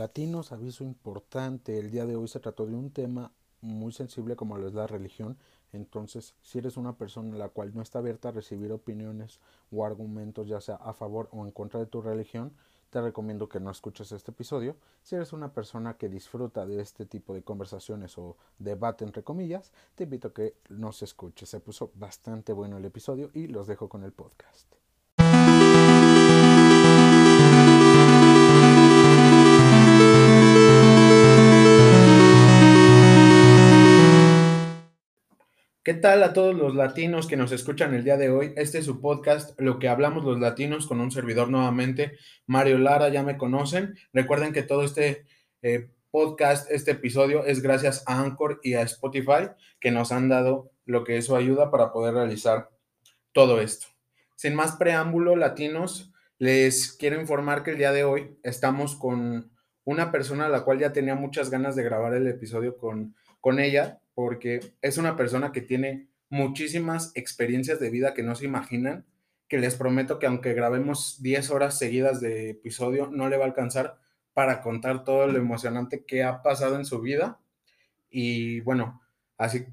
Latinos, aviso importante, el día de hoy se trató de un tema muy sensible como lo es la religión, entonces si eres una persona la cual no está abierta a recibir opiniones o argumentos ya sea a favor o en contra de tu religión, te recomiendo que no escuches este episodio. Si eres una persona que disfruta de este tipo de conversaciones o debate entre comillas, te invito a que nos escuches. Se puso bastante bueno el episodio y los dejo con el podcast. ¿Qué tal a todos los latinos que nos escuchan el día de hoy? Este es su podcast, Lo que hablamos los latinos, con un servidor nuevamente, Mario Lara, ya me conocen. Recuerden que todo este eh, podcast, este episodio, es gracias a Anchor y a Spotify, que nos han dado lo que es su ayuda para poder realizar todo esto. Sin más preámbulo, latinos, les quiero informar que el día de hoy estamos con una persona a la cual ya tenía muchas ganas de grabar el episodio con, con ella porque es una persona que tiene muchísimas experiencias de vida que no se imaginan, que les prometo que aunque grabemos 10 horas seguidas de episodio, no le va a alcanzar para contar todo lo emocionante que ha pasado en su vida. Y bueno, así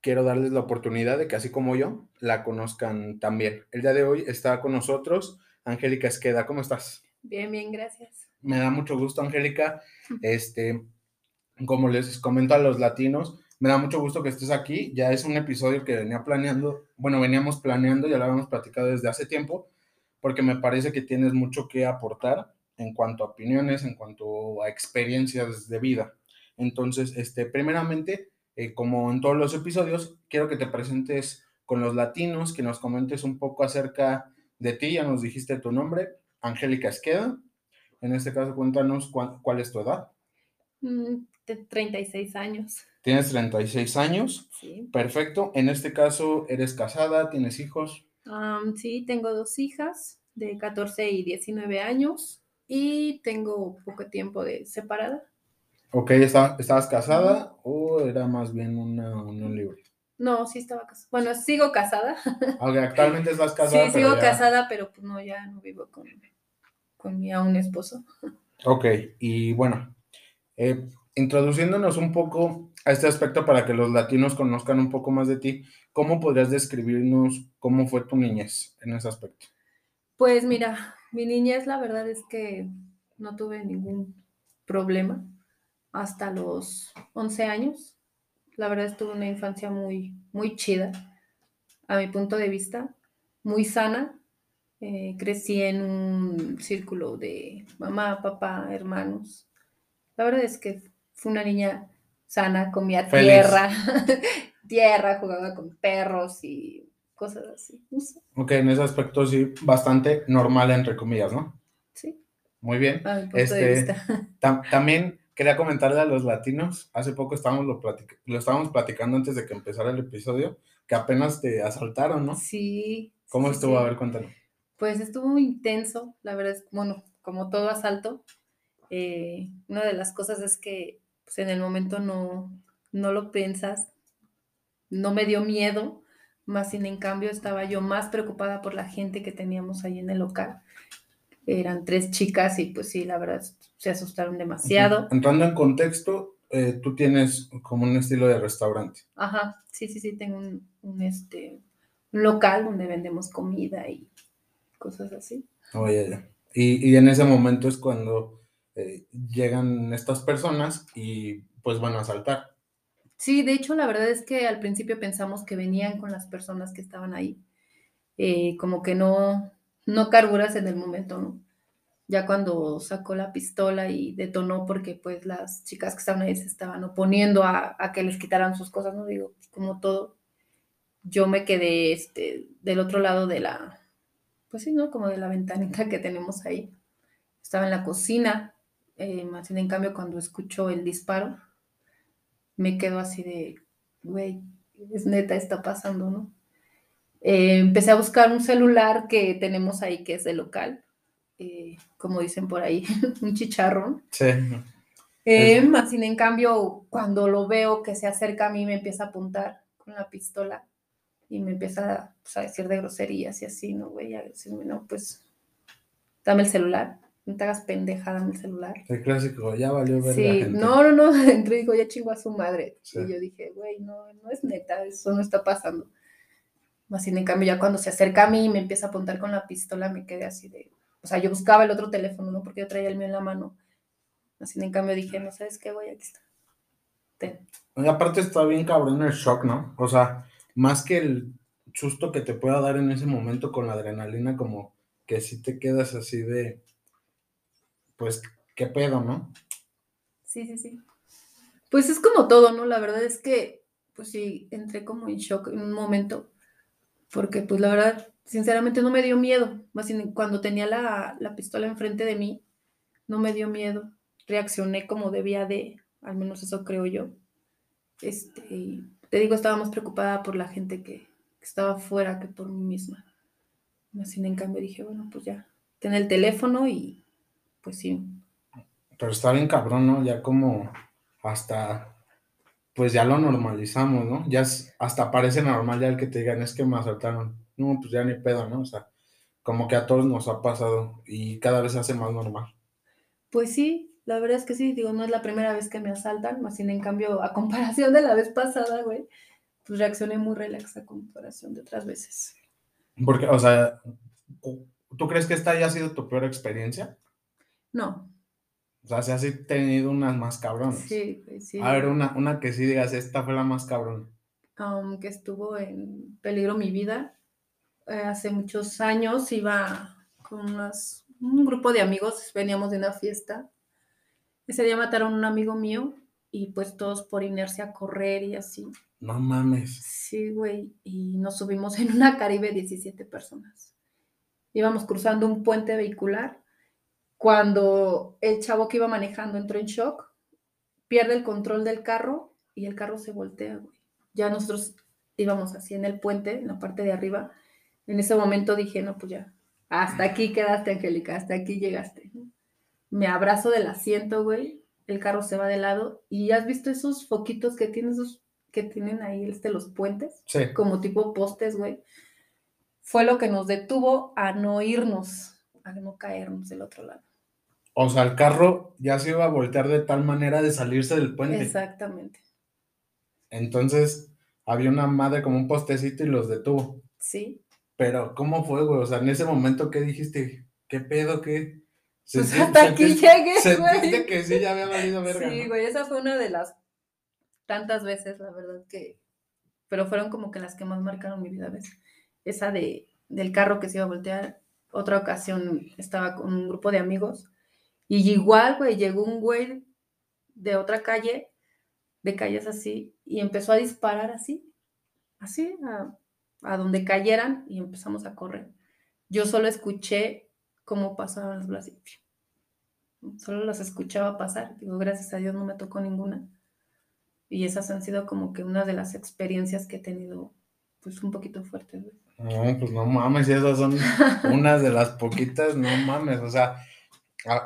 quiero darles la oportunidad de que así como yo, la conozcan también. El día de hoy está con nosotros Angélica Esqueda. ¿Cómo estás? Bien, bien, gracias. Me da mucho gusto, Angélica. Este, como les comento a los latinos, me da mucho gusto que estés aquí. Ya es un episodio que venía planeando, bueno, veníamos planeando, ya lo habíamos platicado desde hace tiempo, porque me parece que tienes mucho que aportar en cuanto a opiniones, en cuanto a experiencias de vida. Entonces, este, primeramente, eh, como en todos los episodios, quiero que te presentes con los latinos, que nos comentes un poco acerca de ti. Ya nos dijiste tu nombre, Angélica Esqueda. En este caso, cuéntanos cuál, es tu edad. Mm, 36 años. Tienes 36 años. Sí. Perfecto. En este caso, ¿eres casada? ¿Tienes hijos? sí, tengo dos hijas de 14 y 19 años y tengo poco tiempo de separada. Ok, ¿estabas casada o era más bien una unión libre? No, sí estaba casada. Bueno, sigo casada. Ok, actualmente estás casada. Sí, sigo casada, pero pues no, ya no vivo con, con mi aún esposo. Ok, y bueno, eh, introduciéndonos un poco a este aspecto para que los latinos conozcan un poco más de ti, ¿cómo podrías describirnos cómo fue tu niñez en ese aspecto? Pues mira, mi niñez la verdad es que no tuve ningún problema hasta los 11 años. La verdad estuve una infancia muy, muy chida, a mi punto de vista, muy sana. Eh, crecí en un círculo de mamá, papá, hermanos. La verdad es que fue una niña sana, comía tierra, tierra, jugaba con perros y cosas así. Ok, en ese aspecto sí, bastante normal, entre comillas, ¿no? Sí. Muy bien. este, también quería comentarle a los latinos, hace poco estábamos lo, lo estábamos platicando antes de que empezara el episodio, que apenas te asaltaron, ¿no? Sí. ¿Cómo estuvo? A ver, cuéntanos. Pues estuvo muy intenso, la verdad es, bueno, como todo asalto, eh, una de las cosas es que pues en el momento no, no lo piensas, no me dio miedo, más sin en cambio estaba yo más preocupada por la gente que teníamos ahí en el local. Eran tres chicas y pues sí, la verdad se asustaron demasiado. Entrando en contexto, eh, tú tienes como un estilo de restaurante. Ajá, sí, sí, sí, tengo un, este, local donde vendemos comida y cosas así. Oye, oh, Y, y en ese momento es cuando eh, llegan estas personas y pues van a asaltar. Sí, de hecho la verdad es que al principio pensamos que venían con las personas que estaban ahí, eh, como que no, no carburas en el momento, ¿no? Ya cuando sacó la pistola y detonó porque pues las chicas que estaban ahí se estaban oponiendo a, a que les quitaran sus cosas, ¿no? Digo, como todo, yo me quedé este, del otro lado de la, pues sí, ¿no? Como de la ventanita que tenemos ahí. Estaba en la cocina eh, más en cambio, cuando escucho el disparo, me quedo así de, güey, es neta, está pasando, ¿no? Eh, empecé a buscar un celular que tenemos ahí, que es de local, eh, como dicen por ahí, un chicharrón. Sí. más sin en cambio, cuando lo veo que se acerca a mí, me empieza a apuntar con la pistola y me empieza pues, a decir de groserías y así, ¿no, güey? A decirme, no, pues, dame el celular no te hagas pendejada en el celular. El clásico, ya valió ver Sí, la gente. no, no, no, entré y dijo, ya chingó a su madre. Sí. Y yo dije, güey, no, no es neta, eso no está pasando. Más sin en cambio, ya cuando se acerca a mí y me empieza a apuntar con la pistola, me quedé así de, o sea, yo buscaba el otro teléfono, ¿no? Porque yo traía el mío en la mano. Así en cambio dije, no sabes qué, güey, aquí está. Ten. Y aparte está bien cabrón el shock, ¿no? O sea, más que el susto que te pueda dar en ese momento con la adrenalina, como que sí te quedas así de, pues, ¿qué pedo, no? Sí, sí, sí. Pues es como todo, ¿no? La verdad es que, pues sí, entré como en shock en un momento, porque pues la verdad, sinceramente no me dio miedo. Más bien, cuando tenía la, la pistola enfrente de mí, no me dio miedo. Reaccioné como debía de, al menos eso creo yo. Este, te digo, estaba más preocupada por la gente que, estaba afuera que por mí misma. Más bien, en cambio dije, bueno, pues ya, ten el teléfono y pues sí, Pero está bien cabrón, ¿no? Ya como hasta, pues ya lo normalizamos, ¿no? Ya es- hasta parece normal ya el que te digan, es que me asaltaron. No, pues ya ni pedo, ¿no? O sea, como que a todos nos ha pasado y cada vez se hace más normal. Pues sí, la verdad es que sí, digo, no es la primera vez que me asaltan, más sin en cambio, a comparación de la vez pasada, güey, pues reaccioné muy relax a comparación de otras veces. Porque, o sea, ¿tú crees que esta haya sido tu peor experiencia? No, O sea, si has tenido unas más cabronas. sí, sí. A ver, una, una que sí digas, esta fue la más cabrona. Aunque estuvo en peligro mi vida, eh, hace muchos años iba con unas- un grupo de amigos, veníamos de una fiesta. Ese día mataron a un amigo mío y pues todos por inercia a correr y así. No mames. Sí, güey, y nos subimos en una Caribe 17 personas. Íbamos cruzando un puente vehicular cuando el chavo que iba manejando entró en shock, pierde el control del carro y el carro se voltea, güey. Ya nosotros íbamos así en el puente, en la parte de arriba. En ese momento dije, no, pues ya, hasta aquí quedaste, Angélica, hasta aquí llegaste. Me abrazo del asiento, güey, el carro se va de lado y has visto esos foquitos que tienen esos que tienen ahí este, los puentes, Sí. como tipo postes, güey, fue lo que nos detuvo a no irnos, a no caernos del otro lado. O sea, el carro ya se iba a voltear de tal manera de salirse del puente. Exactamente, Entonces, había una madre como un postecito y los detuvo. sí. Pero, ¿cómo fue, güey? O sea, en ese momento, ¿qué dijiste? ¿Qué pedo? ¿Qué? Pues hasta aquí sentiste- llegué, Sentiste güey. que sí, ya había valido verga, Sí, ¿no? güey, esa fue una de las tantas veces, la verdad que, pero fueron como que las que más marcaron mi vida, ¿ves? Esa de, del carro que se iba a voltear, otra ocasión estaba con un grupo de amigos y igual, güey, llegó un güey de otra calle, de calles así, y empezó a disparar así, así, a, a donde cayeran y empezamos a correr. Yo solo escuché cómo pasaban las balas. Solo las escuchaba pasar. Digo, gracias a Dios no me tocó ninguna. Y esas han sido como que una de las experiencias que he tenido, pues un poquito fuertes. No, pues no mames, esas son unas de las poquitas, no mames, o sea,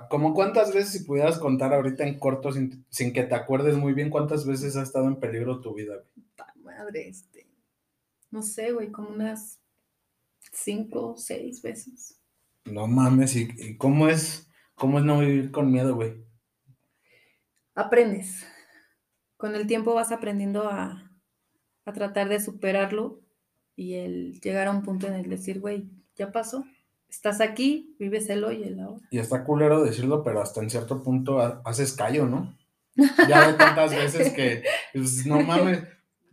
como cuántas veces, si pudieras contar ahorita en corto, sin, sin que te acuerdes muy bien, cuántas veces ha estado en peligro tu vida, güey? Madre, este. No sé, güey, como unas cinco o seis veces. No mames, ¿y, y cómo es, cómo es no vivir con miedo, güey? Aprendes. Con el tiempo vas aprendiendo a, a tratar de superarlo y el llegar a un punto en el decir, güey, ya pasó. Estás aquí, vives el hoy y el ahora. Y está culero decirlo, pero hasta en cierto punto ha- haces callo, ¿no? Ya de tantas veces que, pues, no mames,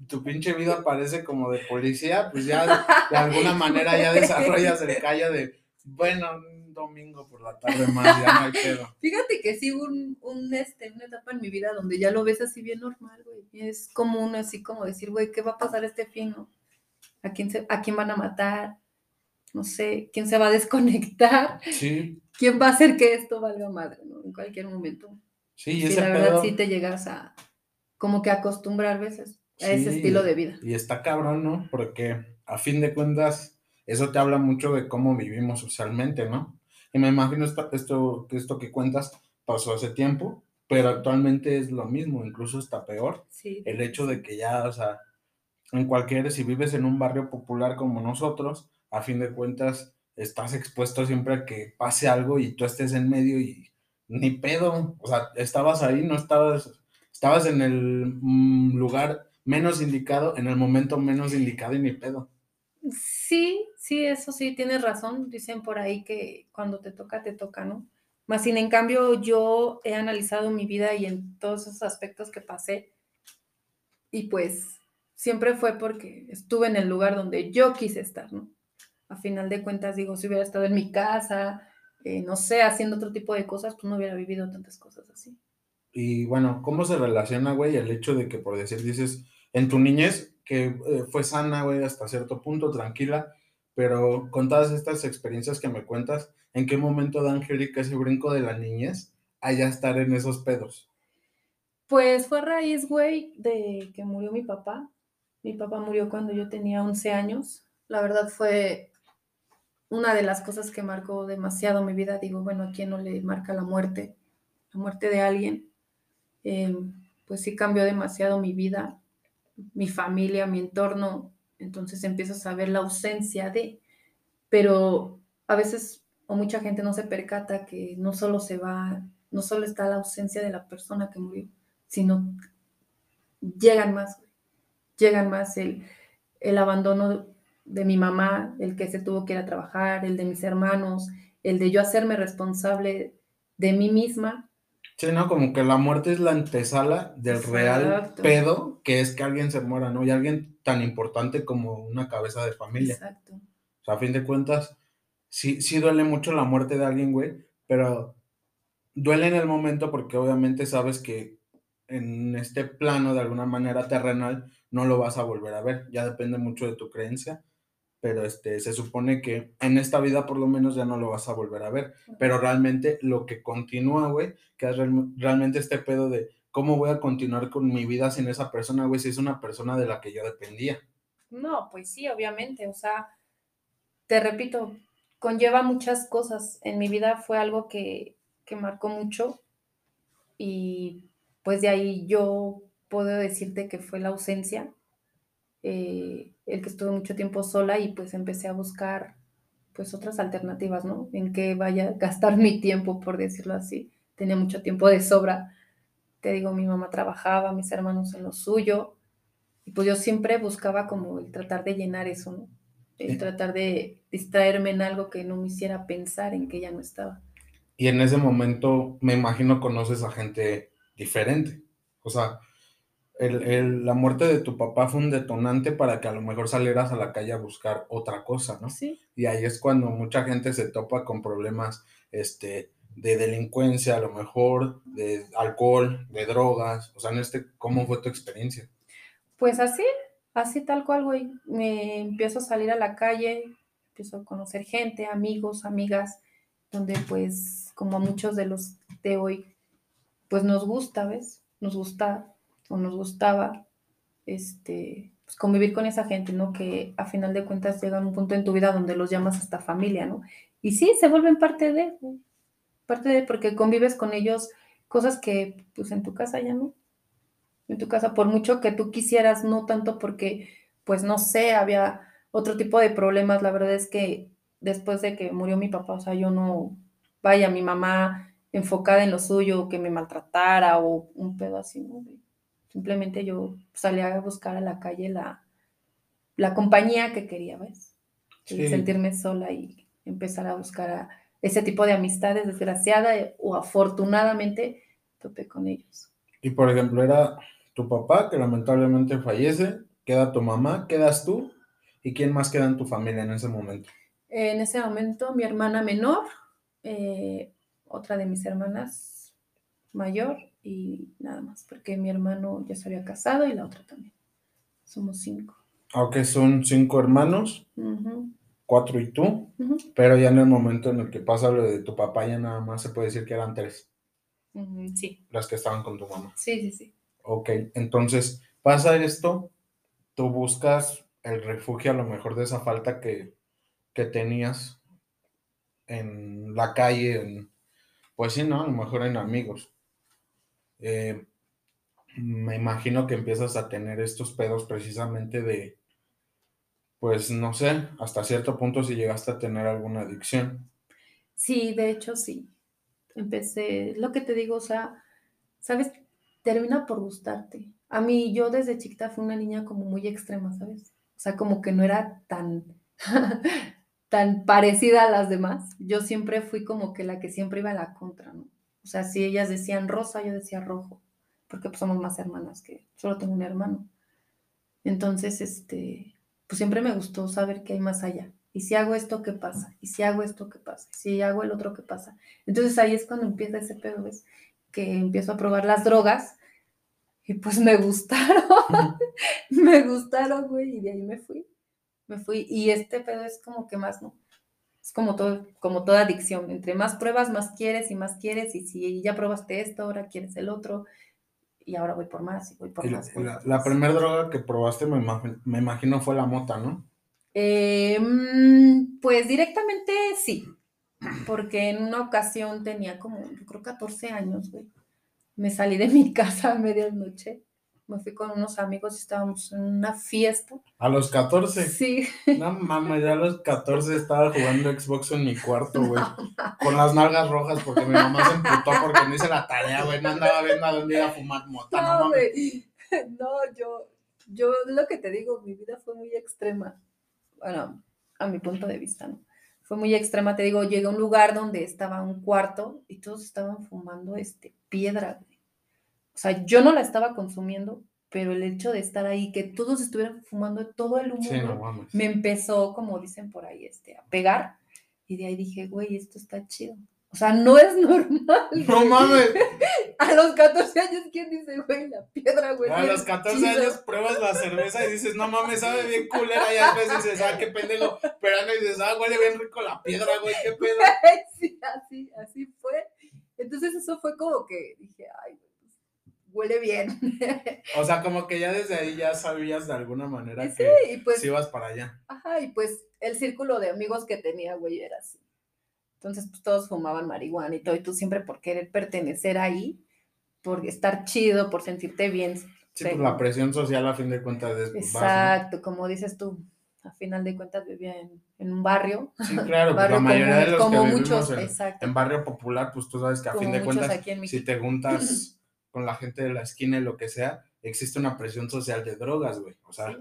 tu pinche vida parece como de policía, pues ya de, de alguna manera ya desarrollas el callo de, bueno, un domingo por la tarde más, ya no hay pedo. Fíjate que sí hubo un, un, este, una etapa en mi vida donde ya lo ves así bien normal, güey. Es común así como decir, güey, ¿qué va a pasar este fin? no? ¿A quién, se, ¿A quién van a matar? No sé, ¿quién se va a desconectar? Sí, ¿Quién va a hacer que esto valga madre, no? En cualquier momento. sí, y ese la verdad pedo, sí te llegas a como que acostumbrar a veces a ese estilo de vida. y está cabrón, ¿no? Porque a fin de cuentas, eso te habla mucho de cómo vivimos socialmente, ¿no? Y me imagino esto, esto, que esto que cuentas pasó hace tiempo, pero actualmente es lo mismo, incluso está peor. Sí. el hecho de que ya, o sea, en cualquier, si vives en un barrio popular como nosotros, a fin de cuentas, estás expuesto siempre a que pase algo y tú estés en medio y ni pedo, o sea, estabas ahí, no estabas, estabas en el mm, lugar menos indicado, en el momento menos indicado y ni pedo. Sí, sí, eso sí, tienes razón. Dicen por ahí que cuando te toca, te toca, ¿no? Más sin en cambio, yo he analizado mi vida y en todos esos aspectos que pasé, y pues siempre fue porque estuve en el lugar donde yo quise estar, ¿no? A final de cuentas, digo, si hubiera estado en mi casa, eh, no sé, haciendo otro tipo de cosas, pues no hubiera vivido tantas cosas así. Y bueno, ¿cómo se relaciona, güey, el hecho de que, por decir, dices, en tu niñez, que eh, fue sana, güey, hasta cierto punto, tranquila, pero con todas estas experiencias que me cuentas, ¿en qué momento da Angélica ese brinco de la niñez a ya estar en esos pedos? Pues fue a raíz, güey, de que murió mi papá. Mi papá murió cuando yo tenía 11 años. La verdad fue una de las cosas que marcó demasiado mi vida. Digo, bueno, ¿a quién no le marca la muerte? La muerte de alguien. Em, pues sí cambió demasiado mi vida mi familia, mi entorno, entonces empiezas a ver la ausencia de, pero a veces o mucha gente no se percata que no solo se va, no solo está la ausencia de la persona que murió, sino llegan más, llegan más el, el abandono de mi mamá, el que se tuvo que ir a trabajar, el de mis hermanos, el de yo hacerme responsable de mí misma Sí, ¿no? Como que la muerte es la antesala del real pedo que es que alguien se muera, ¿no? Y alguien tan importante como una cabeza de familia. Exacto. O sea, a fin de cuentas, sí, sí duele mucho la muerte de alguien, güey, pero duele en el momento porque obviamente sabes que en este plano, de alguna manera terrenal, no lo vas a volver a ver. Ya depende mucho de tu creencia pero este, se supone que en esta vida por lo menos ya no lo vas a volver a ver. Pero realmente lo que continúa, güey, que es realmente este pedo de cómo voy a continuar con mi vida sin esa persona, güey, si es una persona de la que yo dependía. No, pues sí, obviamente, o sea, te repito, conlleva muchas cosas. En mi vida fue algo que, que marcó mucho y pues de ahí yo puedo decirte que fue la ausencia eh, el que estuve mucho tiempo sola y pues empecé a buscar pues otras alternativas, ¿no? En que vaya a gastar mi tiempo, por decirlo así. Tenía mucho tiempo de sobra. Te digo, mi mamá trabajaba, mis hermanos en lo suyo. Y pues yo siempre buscaba como el tratar de llenar eso, ¿no? El tratar de distraerme en algo que no me hiciera pensar en que ya no estaba. Y en ese momento, me imagino, conoces a gente diferente. O sea, el, la muerte de tu papá fue un detonante para que a lo mejor salieras a la calle a buscar otra cosa, ¿no? Sí. Y ahí es cuando mucha gente se topa con problemas este, de delincuencia, a lo mejor, de alcohol, de drogas. O sea, en este, ¿cómo fue tu experiencia? Pues así, así tal cual, güey. Me empiezo a salir a la calle, empiezo a conocer gente, amigos, amigas, donde pues, como a muchos de los de hoy, pues nos gusta, ¿ves? Nos gusta o nos gustaba este, pues, convivir con esa gente, ¿no? Que a final de cuentas llega a un punto en tu vida donde los llamas hasta familia, ¿no? Y sí, se vuelven parte de, parte de, porque convives con ellos cosas que pues en tu casa ya no. En tu casa, por mucho que tú quisieras, no tanto porque, pues no sé, había otro tipo de problemas. La verdad es que después de que murió mi papá, o sea, yo no, vaya, mi mamá enfocada en lo suyo, que me maltratara o un pedo así, ¿no? Simplemente yo salía a buscar a la calle la, la compañía que quería, ¿ves? sentirme sola y empezar a buscar a ese tipo de amistades, desgraciada o afortunadamente topé con ellos. Y por ejemplo, era tu papá que lamentablemente fallece, queda tu mamá, quedas tú, ¿y quién más queda en tu familia en ese momento? En ese momento mi hermana menor, eh, otra de mis hermanas mayor y nada más, porque mi hermano ya se había casado y la otra también. Somos cinco. Aunque son cinco hermanos, cuatro y tú, pero ya en el momento en el que pasa lo de tu papá, ya nada más se puede decir que eran tres. sí. Las que estaban con tu mamá. Sí, sí, sí. Ok, entonces pasa esto, tú buscas el refugio a lo mejor de esa falta que, que tenías en la calle, en, pues sí, ¿no? A lo mejor en amigos. Eh, me imagino que empiezas a tener estos pedos precisamente de, pues no sé, hasta cierto punto si llegaste a tener alguna adicción. Sí, de hecho sí. Empecé, lo que te digo, o sea, ¿sabes? Termina por gustarte. A mí, yo desde chiquita fui una niña como muy extrema, ¿sabes? O sea, como que no era tan, tan parecida a las demás. Yo siempre fui como que la que siempre iba a la contra, ¿no? O sea, si ellas decían rosa, yo decía rojo, porque pues somos más hermanas que solo tengo un hermano. Entonces, este, pues siempre me gustó saber qué hay más allá. Y si hago esto, ¿qué pasa? Y si hago esto, ¿qué pasa? Y si hago el otro, ¿qué pasa? Entonces ahí es cuando empieza ese pedo, ¿ves? Que empiezo a probar las drogas y pues me gustaron. me gustaron, güey, y de ahí me fui. Me fui. Y este pedo es como que más, ¿no? Es como, todo, como toda adicción. Entre más pruebas, más quieres y más quieres. Y si ya probaste esto, ahora quieres el otro y ahora voy por más y voy por más. la, primera droga que probaste, me, me, imagino, fue la mota, ¿no? Eh, mm, pues directamente sí, porque en una ocasión tenía como, yo creo, 14 años, güey. Me salí de mi casa a medianoche me fui con unos amigos y estábamos en una fiesta. ¿A los 14? Sí. No mames, ya a los 14 estaba jugando Xbox en mi cuarto, güey. con las nalgas rojas porque mi mamá se emputó porque no hice la tarea, güey. No andaba viendo a dónde iba a fumar mota, no, no No, yo, yo lo que te digo, mi vida fue muy extrema. Bueno, a mi punto de vista, ¿no? Fue muy extrema, te digo, llegué a un lugar donde estaba un cuarto y todos estaban fumando este piedra, güey. O sea, yo no la estaba consumiendo, pero el hecho de estar ahí, que todos estuvieran fumando todo el humo, me empezó, como dicen por ahí, este, a pegar. Y de ahí dije, güey, esto está chido. O sea, no es normal. No mames. A los 14 años, ¿quién dice, güey, la piedra, güey? A los 14 años pruebas la cerveza y dices, no mames, sabe bien culera. Y a veces dices, ah, qué pendejo. Pero y dices, ah, huele bien rico la piedra, güey, qué pedo. sí, así, así fue. Entonces eso fue como que dije, ay, huele bien. O sea, como que ya desde ahí ya sabías de alguna manera sí, que y pues, si ibas para allá. Ajá, y pues el círculo de amigos que tenía, güey, era así. Entonces, pues todos fumaban marihuana y todo, y tú siempre por querer pertenecer ahí, por estar chido, por sentirte bien. Sí, pues la presión social a fin de cuentas es... Pues, Exacto, como dices tú, a final de cuentas vivía en, un barrio. Sí, claro, pues la mayoría de los que muchos, en, en, barrio popular, pues tú sabes que a fin de cuentas, si te juntas con la gente de la esquina y lo que sea, existe una presión social de drogas, güey. O sea,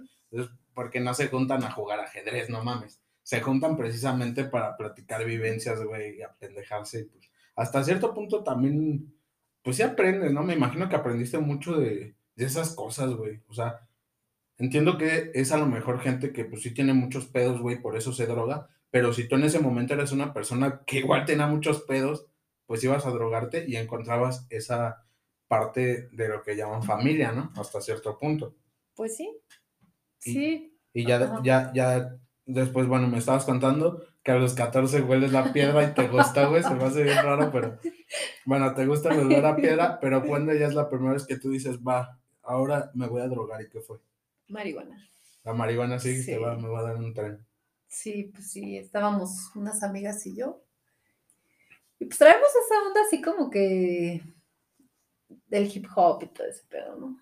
porque no se juntan a jugar ajedrez, no mames. Se juntan precisamente para platicar vivencias, güey, y apendejarse. Pues, hasta cierto punto también, pues sí aprendes, ¿no? Me imagino que aprendiste mucho de, de esas cosas, güey. O sea, entiendo que es a lo mejor gente que pues sí tiene muchos pedos, güey, por eso se droga, pero si tú en ese momento eres una persona que igual tenía muchos pedos, pues ibas a drogarte y encontrabas esa parte de lo que llaman familia, ¿no? Hasta cierto punto. Pues sí. sí. Y ya, ya, ya, después, bueno, me estabas contando que a los 14 hueles la piedra y te gusta, güey, se me hace bien raro, pero bueno, te gusta el olor a piedra, pero cuando ya es la primera vez que tú dices, va, ahora me voy a drogar, ¿y qué fue? Marihuana. La marihuana sí, sí. va, me va a dar un tren. Sí, pues sí, estábamos unas amigas y yo. Y pues traemos esa onda así como que del hip hop y todo ese pedo, ¿no?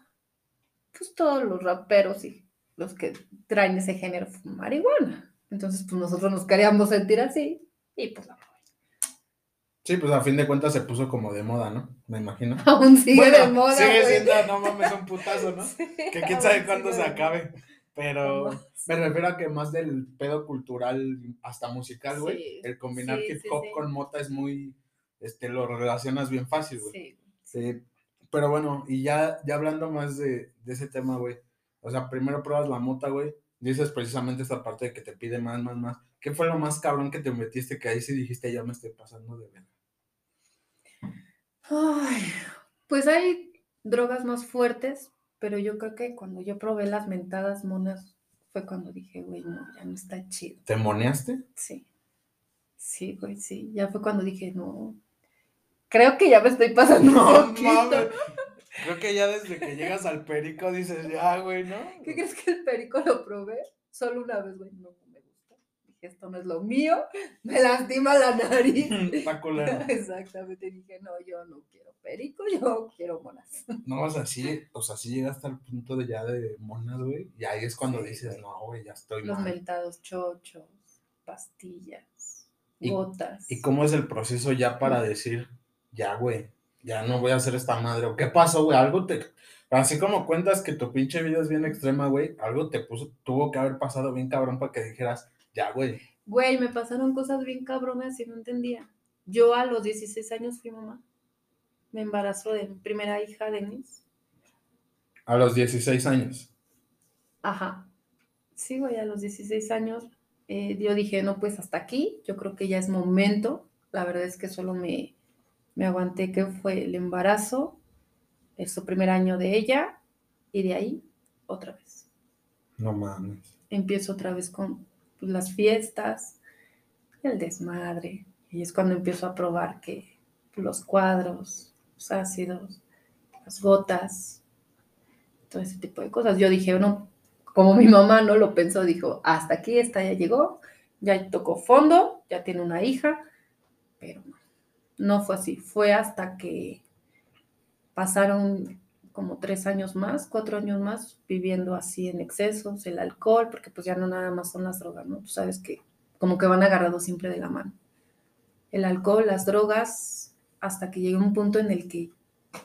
Pues todos los raperos y los que traen ese género marihuana. Entonces, pues nosotros nos queríamos sentir así y pues la Sí, pues a fin de cuentas se puso como de moda, ¿no? Me imagino. Aún sigue de moda. Sigue siendo, no mames, un putazo, ¿no? que quién sabe cuándo se acabe. Pero me refiero a que más del pedo cultural hasta musical, güey. el combinar hip hop con mota es muy, este, lo relacionas bien fácil, güey. Sí. Pero bueno, y ya, ya hablando más de, ese tema, güey. O sea, primero pruebas la mota, güey. Dices precisamente esta parte de que te pide más, más, más. ¿Qué fue lo más cabrón que te metiste que ahí sí dijiste ya me estoy pasando de ver? Ay, pues hay drogas más fuertes, pero yo creo que cuando yo probé las mentadas monas fue cuando dije, güey, no, ya no está chido. ¿Te moneaste? Sí. Sí, güey, sí. Ya fue cuando dije, no, Creo que ya me estoy pasando no, un poquito. Creo que ya desde que llegas al perico dices, ya, güey, ¿no? ¿Qué crees que el perico lo probé? Solo una vez, güey, no, me gusta. dije, esto no es lo mío, me lastima la nariz. Está culero. Exactamente, dije, no, yo no quiero perico, yo quiero monas. No, o sea, sí, o sea, sí llegaste al punto de ya de monas, güey. Y ahí es cuando Sí, dices, güey. no, güey, ya estoy Los mal. mentados chochos, pastillas, Y- gotas. ¿Y cómo es el proceso ya para decir, ya, güey, ya no voy a hacer esta madre? ¿O qué pasó, güey? Algo te... Así como cuentas que tu pinche vida es bien extrema, güey, algo te puso, tuvo que haber pasado bien cabrón para que dijeras, ya, güey. Güey, me pasaron cosas bien cabronas y no entendía. Yo a los 16 años fui mamá. Me embarazó de mi primera hija, Denise. A los 16 años. Ajá. Sí, güey, a los 16 años eh, yo dije, no, pues hasta aquí, yo creo que ya es momento. La verdad es que solo me, me aguanté que fue el embarazo, el su primer año de ella, y de ahí otra vez. No mames. Empiezo otra vez con pues, las fiestas, el desmadre, y es cuando empiezo a probar que los cuadros, los ácidos, las gotas, todo ese tipo de cosas. Yo dije, no, como mi mamá no lo pensó, dijo, hasta aquí, esta ya llegó, ya tocó fondo, ya tiene una hija, pero no, no fue así. Fue hasta que pasaron como tres años más, cuatro años más, viviendo así en excesos, el alcohol, porque pues ya no nada más son las drogas, ¿no? Tú sabes que como que van agarrados siempre de la mano. El alcohol, las drogas, hasta que llegué a un punto en el que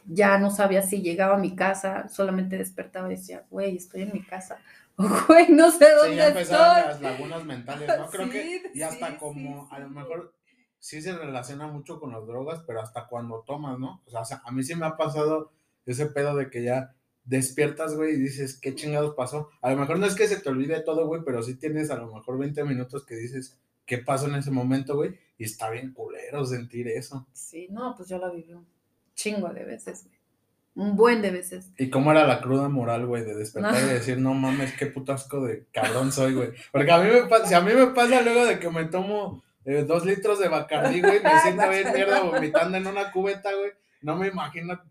ya no sabía si llegaba a mi casa, solamente despertaba y decía, güey, estoy en mi casa. O, güey, no sé Sí, dónde ya empezaron estoy. las lagunas mentales, ¿no? Creo que, Sí, y hasta sí, como, sí, a lo sí. mejor sí se relaciona mucho con las drogas, pero hasta cuando tomas, ¿no? O sea, o sea, a mí sí me ha pasado ese pedo de que ya despiertas, güey, y dices, ¿qué chingados pasó? A lo mejor no es que se te olvide todo, güey, pero sí tienes a lo mejor 20 minutos que dices, ¿qué pasó en ese momento, güey? Y está bien culero sentir eso. Sí, no, pues yo la viví un chingo de veces, güey. Un buen de veces. ¿Y cómo era la cruda moral, güey, de despertar y decir, no mames, qué puto asco de cabrón soy, güey? Porque a mí me pasa, si a mí me pasa luego de que me tomo eh, dos litros de Bacardí, güey, me siento bien mierda vomitando en una cubeta, güey, no me imagino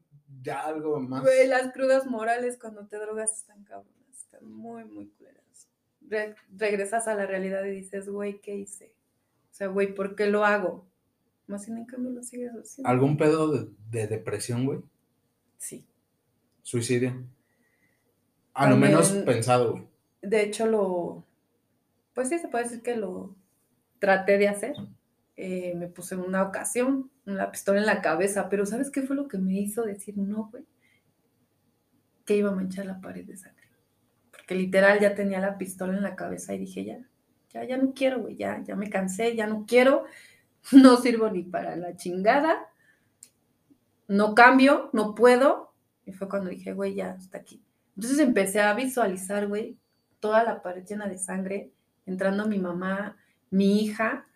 ya algo más. Güey, las crudas morales cuando te drogas están cabronas, están muy, muy culeras. Re- regresas a la realidad y dices, güey, ¿qué hice? O sea, güey, ¿por qué lo hago? Más sin en cambio lo sigues haciendo. ¿Algún pedo de, de depresión, güey? Sí. Suicidio. A lo menos pensado, güey. De hecho, lo. Pues sí, se puede decir que lo traté de hacer. Eh, me puse en una ocasión una pistola en la cabeza, pero ¿sabes qué fue lo que me hizo decir no, güey? Que iba a manchar la pared de sangre. Porque literal ya tenía la pistola en la cabeza y dije, ya, ya, ya no quiero, güey, ya, ya me cansé, ya no quiero, no sirvo ni para la chingada, no cambio, no puedo. Y fue cuando dije, güey, ya, hasta aquí. Entonces empecé a visualizar, güey, toda la pared llena de sangre, entrando mi mamá, mi hija,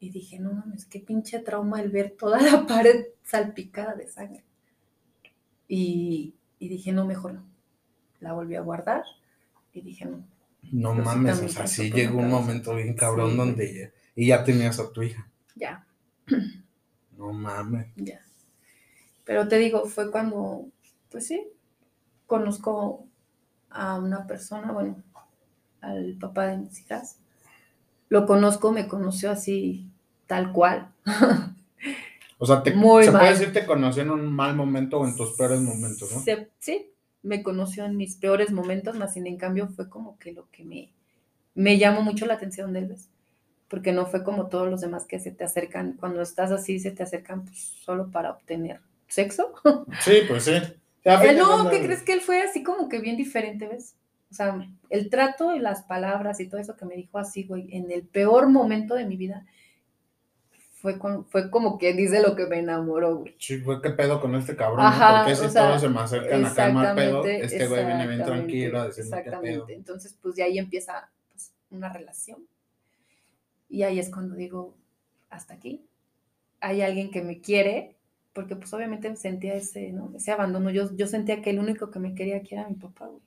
y dije, no mames, qué pinche trauma el ver toda la pared salpicada de sangre. Y, y dije, no, mejor no. La volví a guardar y dije, no. No Pero sí mames, o sea, sí llegó un momento bien cabrón Sí, donde ya, y ya tenías a tu hija. Ya, No mames. ya. Pero te digo, fue cuando, pues sí, conozco a una persona, bueno, al papá de mis hijas. Lo conozco, me conoció así, tal cual. O sea, te, Muy se puede decir te conoció en un mal momento o en tus peores momentos, ¿no? Se- sí, me conoció en mis peores momentos, más sin en cambio fue como que lo que me, me llamó mucho la atención de él, ¿ves? Porque no fue como todos los demás que se te acercan, cuando estás así, se te acercan pues, solo para obtener sexo. Sí, pues sí. Eh, no, ¿qué crees que él fue así como que bien diferente, ves? O sea, el trato y las palabras y todo eso que me dijo así, güey, en el peor momento de mi vida, fue, con- fue como que dice lo que me enamoró, güey. Sí, fue qué pedo con este cabrón. Porque si o sea, todos se me acercan a calmar pedo, Exactamente, este güey viene bien exactamente, tranquilo a decirme qué pedo. Exactamente. Entonces, pues de ahí empieza pues, una relación. Y ahí es cuando digo, hasta aquí. Hay alguien que me quiere, porque pues obviamente sentía ese, ¿no? ese abandono. Yo, yo sentía que el único que me quería aquí era mi papá, güey.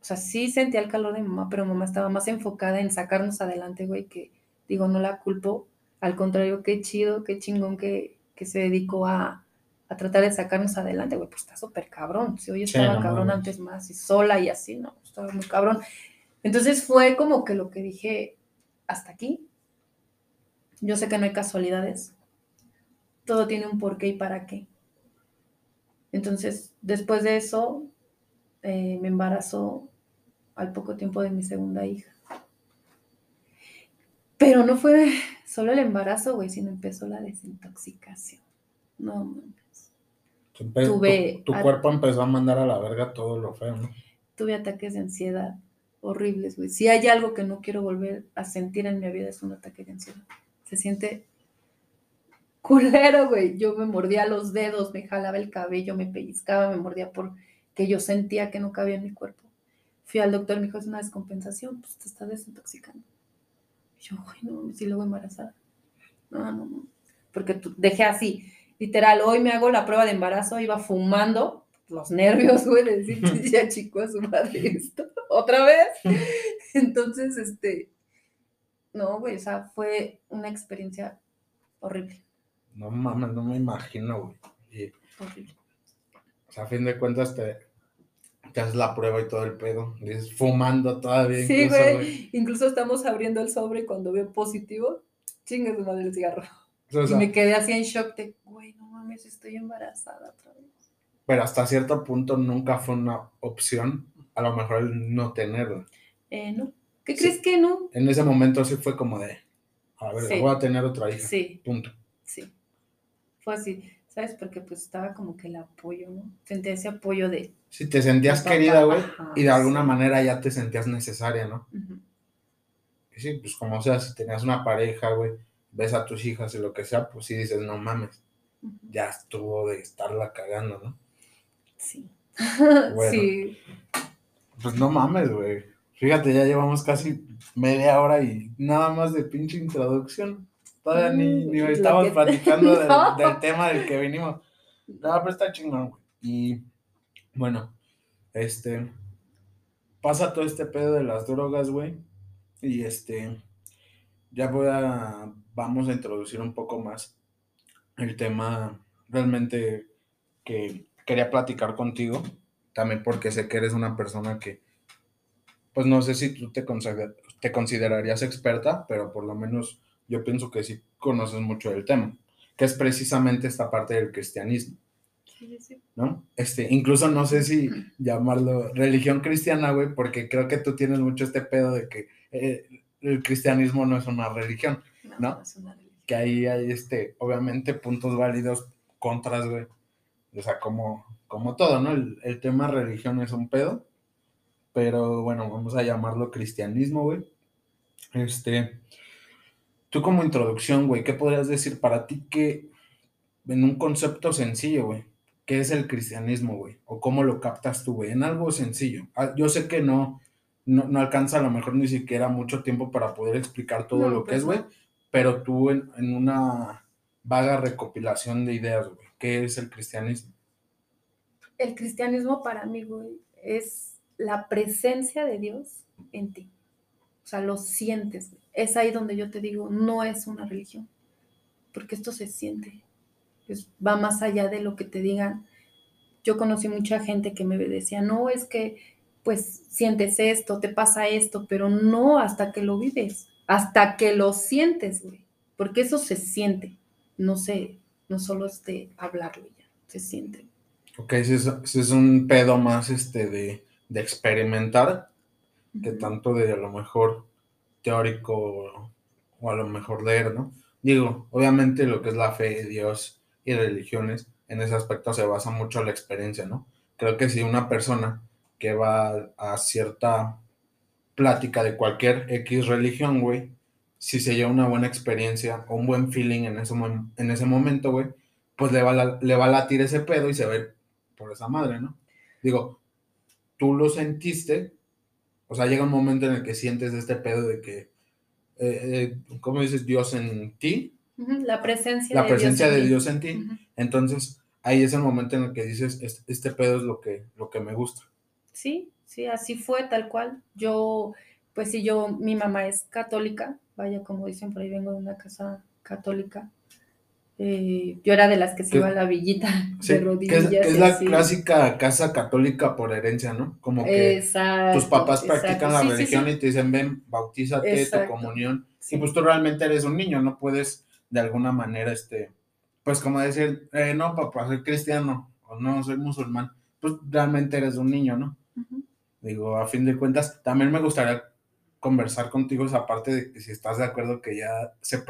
O sea, sí sentía el calor de mamá, pero mamá estaba más enfocada en sacarnos adelante, güey, que digo, no la culpo. Al contrario, qué chido, qué chingón que, que se dedicó a, a tratar de sacarnos adelante, güey, pues está súper cabrón. Si hoy Sí, estaba no cabrón mames. antes más y sola y así, no, estaba muy cabrón. Entonces fue como que lo que dije, hasta aquí. Yo sé que no hay casualidades. Todo tiene un porqué y para qué. Entonces, después de eso, eh, me embarazó al poco tiempo de mi segunda hija. Pero no fue solo el embarazo, güey, sino empezó la desintoxicación. No mames. Tuve tu, cuerpo empezó a mandar a la verga todo lo feo, ¿no? Tuve ataques de ansiedad horribles, güey. Si hay algo que no quiero volver a sentir en mi vida es un ataque de ansiedad. Se siente culero, güey. Yo me mordía los dedos, me jalaba el cabello, me pellizcaba, me mordía porque yo sentía que no cabía en mi cuerpo. Fui al doctor, me dijo, es una descompensación, pues te está desintoxicando. Y yo, güey, no, si luego embarazada. No, no, no. Porque dejé así, literal, hoy me hago la prueba de embarazo, iba fumando, los nervios, güey, de decir, ya chico, a su madre esto, otra vez. Entonces, este, no, güey, o sea, fue una experiencia horrible. No mames, no me imagino, güey. Horrible. O sea, a fin de cuentas te, te haces la prueba y todo el pedo. Y fumando todavía. Sí, incluso, güey. Incluso estamos abriendo el sobre y cuando veo positivo, chingue su madre el cigarro. y me quedé así en shock de, güey, no mames, estoy embarazada otra vez. Pero hasta cierto punto nunca fue una opción, a lo mejor el no tenerlo. Eh, no. ¿Qué crees que no? En ese momento sí fue como de, a ver, voy a tener otra hija. Sí. Punto. Sí. Fue así. ¿Sabes? Porque pues estaba como que el apoyo, ¿no? Sentía ese apoyo de... Sí, te sentías querida, güey, y de alguna manera ya te sentías necesaria, ¿no? sí, pues como sea, si tenías una pareja, güey, ves a tus hijas y lo que sea, pues sí dices, no mames, ya estuvo de estarla cagando, ¿no? Sí. Bueno, sí. Pues no mames, güey. Fíjate, ya llevamos casi media hora y nada más de pinche introducción. Todavía ni, ni estamos platicando del, tema del que vinimos. No, pero está chingón, güey. Y bueno, este. Pasa todo este pedo de las drogas, güey. Y este. Ya voy a. Vamos a introducir un poco más el tema realmente que quería platicar contigo. También porque sé que eres una persona que. Pues no sé si tú te, te considerarías experta, pero por lo menos yo pienso que sí conoces mucho del tema, que es precisamente esta parte del cristianismo. Sí, sí. ¿No? Este, incluso no sé si llamarlo religión cristiana, güey, porque creo que tú tienes mucho este pedo de que eh, el cristianismo no es una religión, ¿no? es una religión. Que ahí hay, este, obviamente, puntos válidos, contras, güey. O sea, como, como todo, ¿no? El, el tema religión es un pedo, pero bueno, vamos a llamarlo cristianismo, güey. Este, Tú como introducción, güey, ¿qué podrías decir para ti que en un concepto sencillo, güey? ¿Qué es el cristianismo, güey? ¿O cómo lo captas tú, güey? En algo sencillo. Ah, yo sé que no, no, alcanza a lo mejor ni siquiera mucho tiempo para poder explicar todo lo que es, pues güey, pero tú en, en una vaga recopilación de ideas, güey, ¿qué es el cristianismo? El cristianismo para mí, güey, es la presencia de Dios en ti. O sea, lo sientes. Es ahí donde yo te digo, no es una religión, porque esto se siente. va más allá de lo que te digan. Yo conocí mucha gente que me decía, no, es que pues sientes esto, te pasa esto, pero no hasta que lo vives, hasta que lo sientes, güey, porque eso se siente, no sé, no solo es de hablarlo ya, se siente. Ok, si es, un pedo más este de, de experimentar, que tanto de a lo mejor teórico o a lo mejor leer, ¿no? Digo, obviamente lo que es la fe, Dios y religiones, en ese aspecto se basa mucho la experiencia, ¿no? Creo que si una persona que va a cierta plática de cualquier X religión, güey, si se lleva una buena experiencia o un buen feeling en ese, en ese momento, güey, pues le va, le va a latir ese pedo y se ve por esa madre, ¿no? Digo, tú lo sentiste, o sea, llega un momento en el que sientes este pedo de que, eh, eh ¿cómo dices? Dios en ti. La presencia la de presencia Dios de Dios en ti. Entonces, ahí es el momento en el que dices, este, este, pedo es lo que, lo que me gusta. Sí, sí, así fue, tal cual. Yo, pues sí, yo, mi mamá es católica, vaya, como dicen por ahí, vengo de una casa católica. Eh, yo era de las que se iba a la villita de rodillas. Que es, la clásica casa católica por herencia, ¿no? Como que tus papás practican la religión y te dicen, ven, bautízate, tu comunión, Y pues tú realmente eres un niño, no puedes de alguna manera, este, pues como decir, eh, no, papá, soy cristiano o no, soy musulmán. Pues realmente eres un niño, ¿no? Digo, a fin de cuentas, también me gustaría conversar contigo esa parte de que si estás de acuerdo que ya se,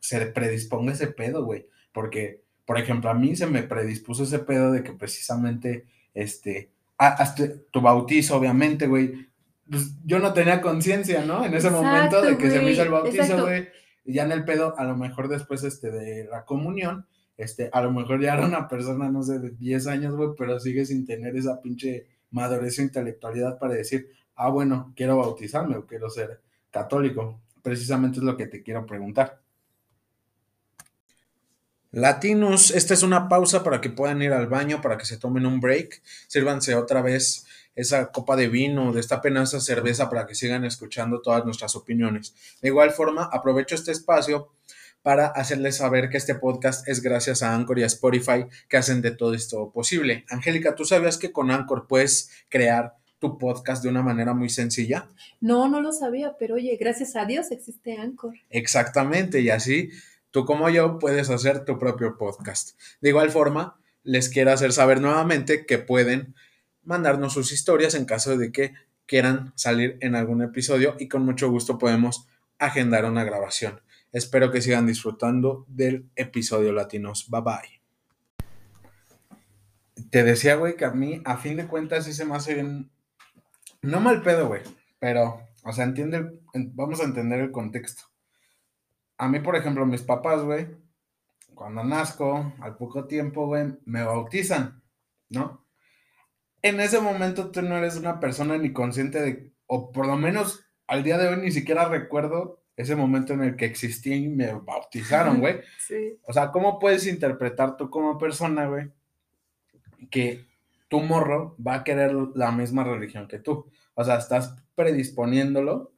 se predisponga ese pedo, güey. Porque, por ejemplo, a mí se me predispuso ese pedo de que precisamente, este, hasta tu bautizo, obviamente, güey. Pues yo no tenía conciencia, ¿no? En ese momento de que se me hizo el bautizo, güey. Y ya en el pedo, a lo mejor después, este, de la comunión, este, a lo mejor ya era una persona, no sé, de 10 años, güey, pero sigue sin tener esa pinche madurez o intelectualidad para decir, ah, bueno, quiero bautizarme o quiero ser católico. Precisamente es lo que te quiero preguntar. Latinos, esta es una pausa para que puedan ir al baño, para que se tomen un break, sírvanse otra vez esa copa de vino, destapen esa cerveza para que sigan escuchando todas nuestras opiniones. De igual forma, aprovecho este espacio para hacerles saber que este podcast es gracias a Anchor y a Spotify que hacen de todo esto posible. Angélica, ¿tú sabías que con Anchor puedes crear tu podcast de una manera muy sencilla? No, no lo sabía, pero oye, gracias a Dios existe Anchor. Exactamente, y así tú como yo puedes hacer tu propio podcast. De igual forma, les quiero hacer saber nuevamente que pueden mandarnos sus historias en caso de que quieran salir en algún episodio y con mucho gusto podemos agendar una grabación. Espero que sigan disfrutando del episodio latinos. Bye bye. Te decía, güey, que a mí, a fin de cuentas, sí se me hace bien. No mal pedo, güey, pero, o sea, entiende, vamos a entender el contexto. A mí, por ejemplo, mis papás, güey, cuando nazco, al poco tiempo, güey, me bautizan, ¿no? En ese momento tú no eres una persona ni consciente de, o por lo menos al día de hoy ni siquiera recuerdo ese momento en el que existí y me bautizaron, güey. Sí. O sea, ¿cómo puedes interpretar tú como persona, güey, que tu morro va a querer la misma religión que tú? O sea, estás predisponiéndolo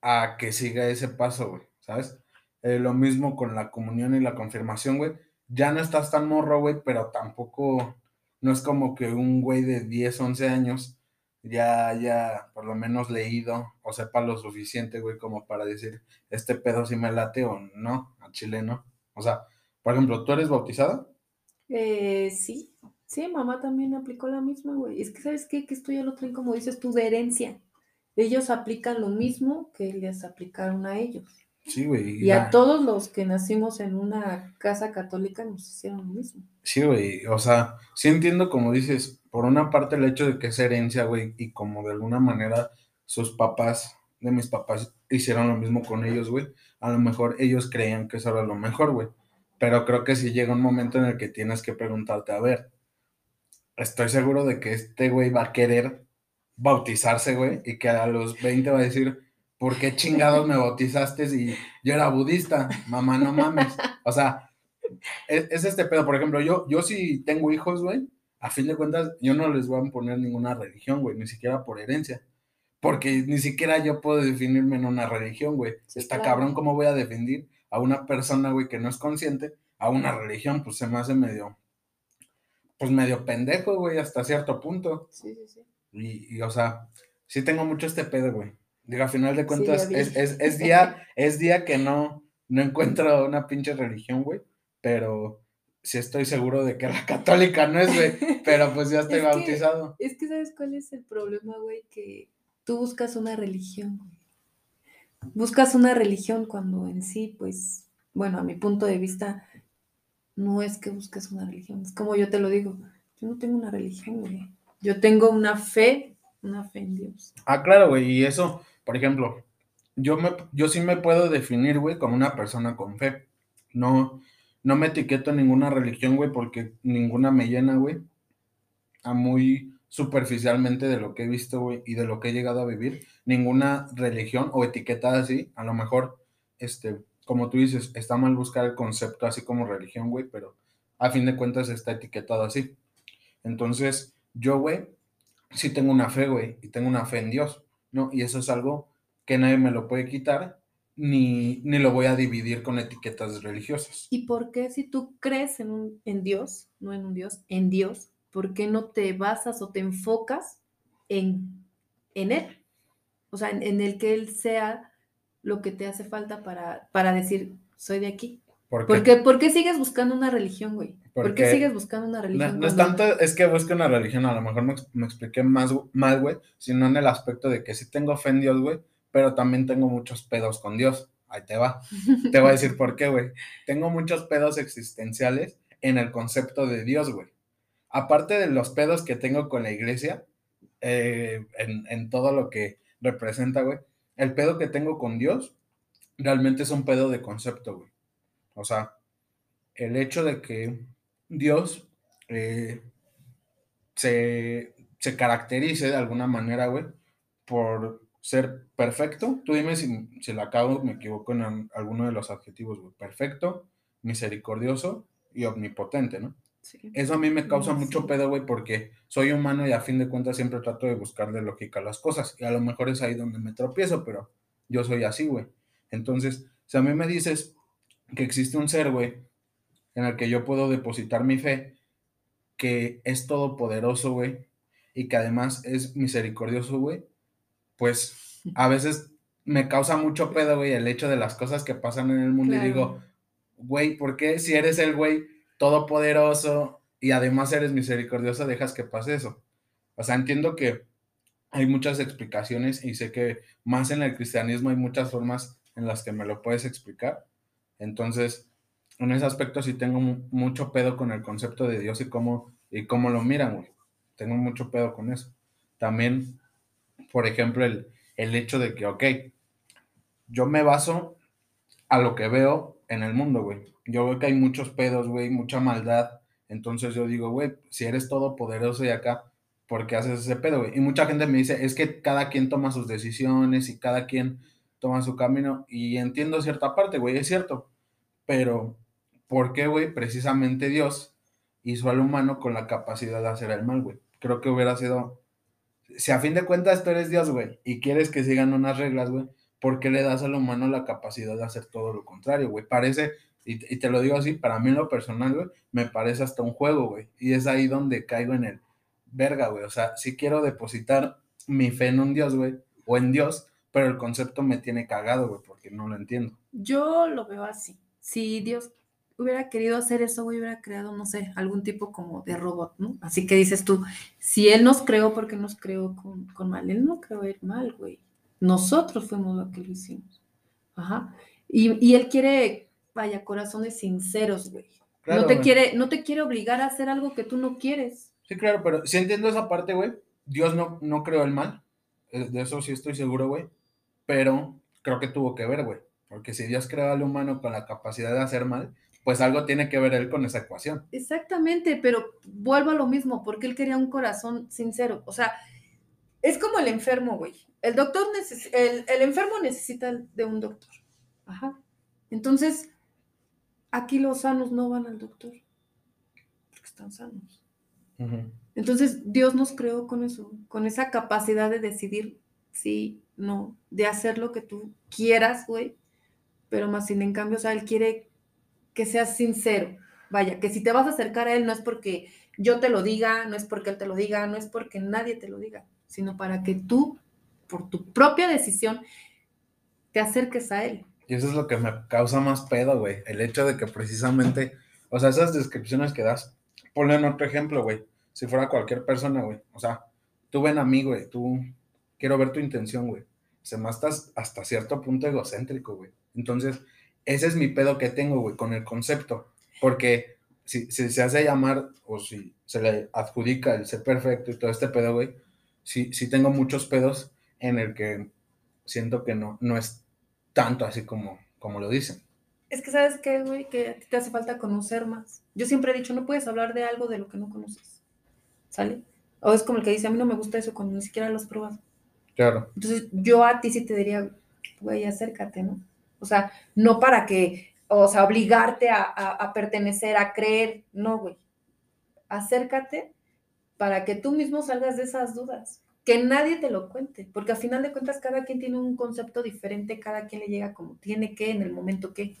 a que siga ese paso, güey, ¿sabes? Eh, lo mismo con la comunión y la confirmación, güey. Ya no estás tan morro, güey, pero tampoco, no es como que un güey de 10, 11 años ya haya por lo menos leído o sepa lo suficiente, güey, como para decir, este pedo sí me late o no, a Chile no. O sea, por ejemplo, ¿tú eres bautizada? Eh, sí, sí, mamá también aplicó la misma, güey. Es que, ¿sabes qué? Que esto ya lo traen, como dices tú, de herencia. Ellos aplican lo mismo que les aplicaron a ellos. Sí, güey. Y a todos los que nacimos en una casa católica nos hicieron lo mismo. Sí, güey. O sea, sí entiendo como dices, por una parte el hecho de que es herencia, güey, y como de alguna manera sus papás, de mis papás, hicieron lo mismo con ellos, güey. A lo mejor ellos creían que eso era lo mejor, güey. Pero creo que sí llega un momento en el que tienes que preguntarte, a ver, estoy seguro de que este güey va a querer bautizarse, güey, y que a los 20 va a decir, ¿por qué chingados me bautizaste si yo era budista? Mamá, no mames. O sea, es, es este pedo. Por ejemplo, yo, yo sí tengo hijos, güey, a fin de cuentas, yo no les voy a poner ninguna religión, güey, ni siquiera por herencia. Porque ni siquiera yo puedo definirme en una religión, güey. Está cabrón cómo voy a definir a una persona, güey, que no es consciente a una religión, pues se me hace medio, pues medio pendejo, güey, hasta cierto punto. Sí, sí, sí. Y, y o sea, sí tengo mucho este pedo, güey. Digo, a final de cuentas, es, es, es, día, es día que no, no encuentro una pinche religión, güey, pero sí estoy seguro de que la católica no es, güey, pero pues ya estoy bautizado. es que, ¿sabes cuál es el problema, güey? Que tú buscas una religión, Buscas una religión cuando en sí, pues, bueno, a mi punto de vista, no es que busques una religión. Es como yo te lo digo, yo no tengo una religión, güey. Yo tengo una fe, una fe en Dios. Ah, claro, güey, y eso, por ejemplo, yo, me, yo sí me puedo definir, güey, como una persona con fe. No, no me etiqueto en ninguna religión, güey, porque ninguna me llena, güey. A muy superficialmente de lo que he visto, güey, y de lo que he llegado a vivir. Ninguna religión o etiquetada así, a lo mejor, este, como tú dices, está mal buscar el concepto así como religión, güey, pero a fin de cuentas está etiquetado así. Entonces, yo, güey, sí tengo una fe, güey, y tengo una fe en Dios, ¿no? Y eso es algo que nadie me lo puede quitar ni, ni lo voy a dividir con etiquetas religiosas. ¿Y por qué si tú crees en, un, en Dios, no en un Dios, en Dios, por qué no te basas o te enfocas en, en Él? O sea, en, el que Él sea lo que te hace falta para, para decir, soy de aquí. ¿Por ¿Por qué? por qué sigues buscando una religión, güey? ¿Por qué sigues buscando una religión? no es tanto, es que busque una religión, a lo mejor me, me expliqué más mal, güey, sino en el aspecto de que sí tengo fe en Dios, güey, pero también tengo muchos pedos con Dios. Ahí te va. Te voy a decir por qué, güey. Tengo muchos pedos existenciales en el concepto de Dios, güey. Aparte de los pedos que tengo con la iglesia, eh, en, en todo lo que representa, güey, el pedo que tengo con Dios realmente es un pedo de concepto, güey. O sea, el hecho de que Dios eh, se, se caracterice de alguna manera, güey, por ser perfecto. Tú dime si, si la cago, me equivoco en al- alguno de los adjetivos, güey. Perfecto, misericordioso y omnipotente, ¿no? Sí. Eso a mí me causa mucho pedo, güey, porque soy humano y a fin de cuentas siempre trato de buscarle lógica a las cosas. Y a lo mejor es ahí donde me tropiezo, pero yo soy así, güey. Entonces, si a mí me dices que existe un ser, güey, en el que yo puedo depositar mi fe, que es todopoderoso, güey, y que además es misericordioso, güey, pues a veces me causa mucho pedo, güey, el hecho de las cosas que pasan en el mundo y digo, güey, ¿por qué si eres el güey todopoderoso y además eres misericordioso dejas que pase eso? O sea, entiendo que hay muchas explicaciones y sé que más en el cristianismo hay muchas formas en las que me lo puedes explicar. Entonces, en ese aspecto sí tengo mu- mucho pedo con el concepto de Dios y cómo, y cómo lo miran, güey. Tengo mucho pedo con eso. También, por ejemplo, el, el hecho de que, ok, yo me baso a lo que veo en el mundo, güey. Yo veo que hay muchos pedos, güey, mucha maldad. Entonces yo digo, güey, si eres todopoderoso y acá, ¿por qué haces ese pedo, güey? Y mucha gente me dice, es que cada quien toma sus decisiones y cada quien toma su camino. Y entiendo cierta parte, güey, es cierto. Pero, ¿por qué, güey? Precisamente Dios hizo al humano con la capacidad de hacer el mal, güey. Creo que hubiera sido... Si a fin de cuentas tú eres Dios, güey, y quieres que sigan unas reglas, güey, ¿por qué le das al humano la capacidad de hacer todo lo contrario, güey? Parece, y, te lo digo así, para mí lo personal, güey, me parece hasta un juego, güey. Y es ahí donde caigo en el verga, güey. O sea, si quiero depositar mi fe en un Dios, güey, o en Dios, pero el concepto me tiene cagado, güey, porque no lo entiendo. Yo lo veo así. Si Dios hubiera querido hacer eso, güey, hubiera creado, no sé, algún tipo como de robot, ¿no? Así que dices tú, si Él nos creó, ¿por qué nos creó con, con mal? Él no creó el mal, güey. Nosotros fuimos los que lo hicimos. Ajá. Y, y Él quiere, vaya, corazones sinceros, güey. Claro, no, te güey. quiere, no te quiere obligar a hacer algo que tú no quieres. Sí, claro, pero sí entiendo esa parte, güey. Dios no, no creó el mal. eh, De eso sí estoy seguro, güey. Pero creo que tuvo que ver, güey. Porque si Dios creó al humano con la capacidad de hacer mal, pues algo tiene que ver él con esa ecuación. Exactamente, pero vuelvo a lo mismo, porque él quería un corazón sincero. O sea, es como el enfermo, güey. El doctor el, el enfermo necesita de un doctor. Ajá. Entonces, aquí los sanos no van al doctor, porque están sanos. Entonces, Dios nos creó con eso, con esa capacidad de decidir sí, no, de hacer lo que tú quieras, güey, pero más sin en cambio, o sea, Él quiere que seas sincero. Vaya, que si te vas a acercar a Él no es porque yo te lo diga, no es porque Él te lo diga, no es porque nadie te lo diga, sino para que tú, por tu propia decisión, te acerques a Él. Y eso es lo que me causa más pedo, güey. El hecho de que precisamente, o sea, esas descripciones que das, ponle en otro ejemplo, güey. Si fuera cualquier persona, güey. O sea, tú ven a mí, güey. Tú, quiero ver tu intención, güey. Se me hasta cierto punto egocéntrico, güey. Entonces, ese es mi pedo que tengo, güey, con el concepto. Porque si, si se hace llamar o si se le adjudica el ser perfecto y todo este pedo, güey, sí, sí tengo muchos pedos en el que siento que no, no es tanto así como, como lo dicen. Es que sabes qué, güey, que a ti te hace falta conocer más. Yo siempre he dicho, no puedes hablar de algo de lo que no conoces. ¿Sale? O es como el que dice, a mí no me gusta eso cuando ni siquiera lo has probado. Claro. Entonces, yo a ti sí te diría, güey, acércate, ¿no? O sea, no para que, o sea, obligarte a, a- a pertenecer, a creer, no, güey. Acércate para que tú mismo salgas de esas dudas. Que nadie te lo cuente, porque al final de cuentas cada quien tiene un concepto diferente, cada quien le llega como tiene que, en el momento que.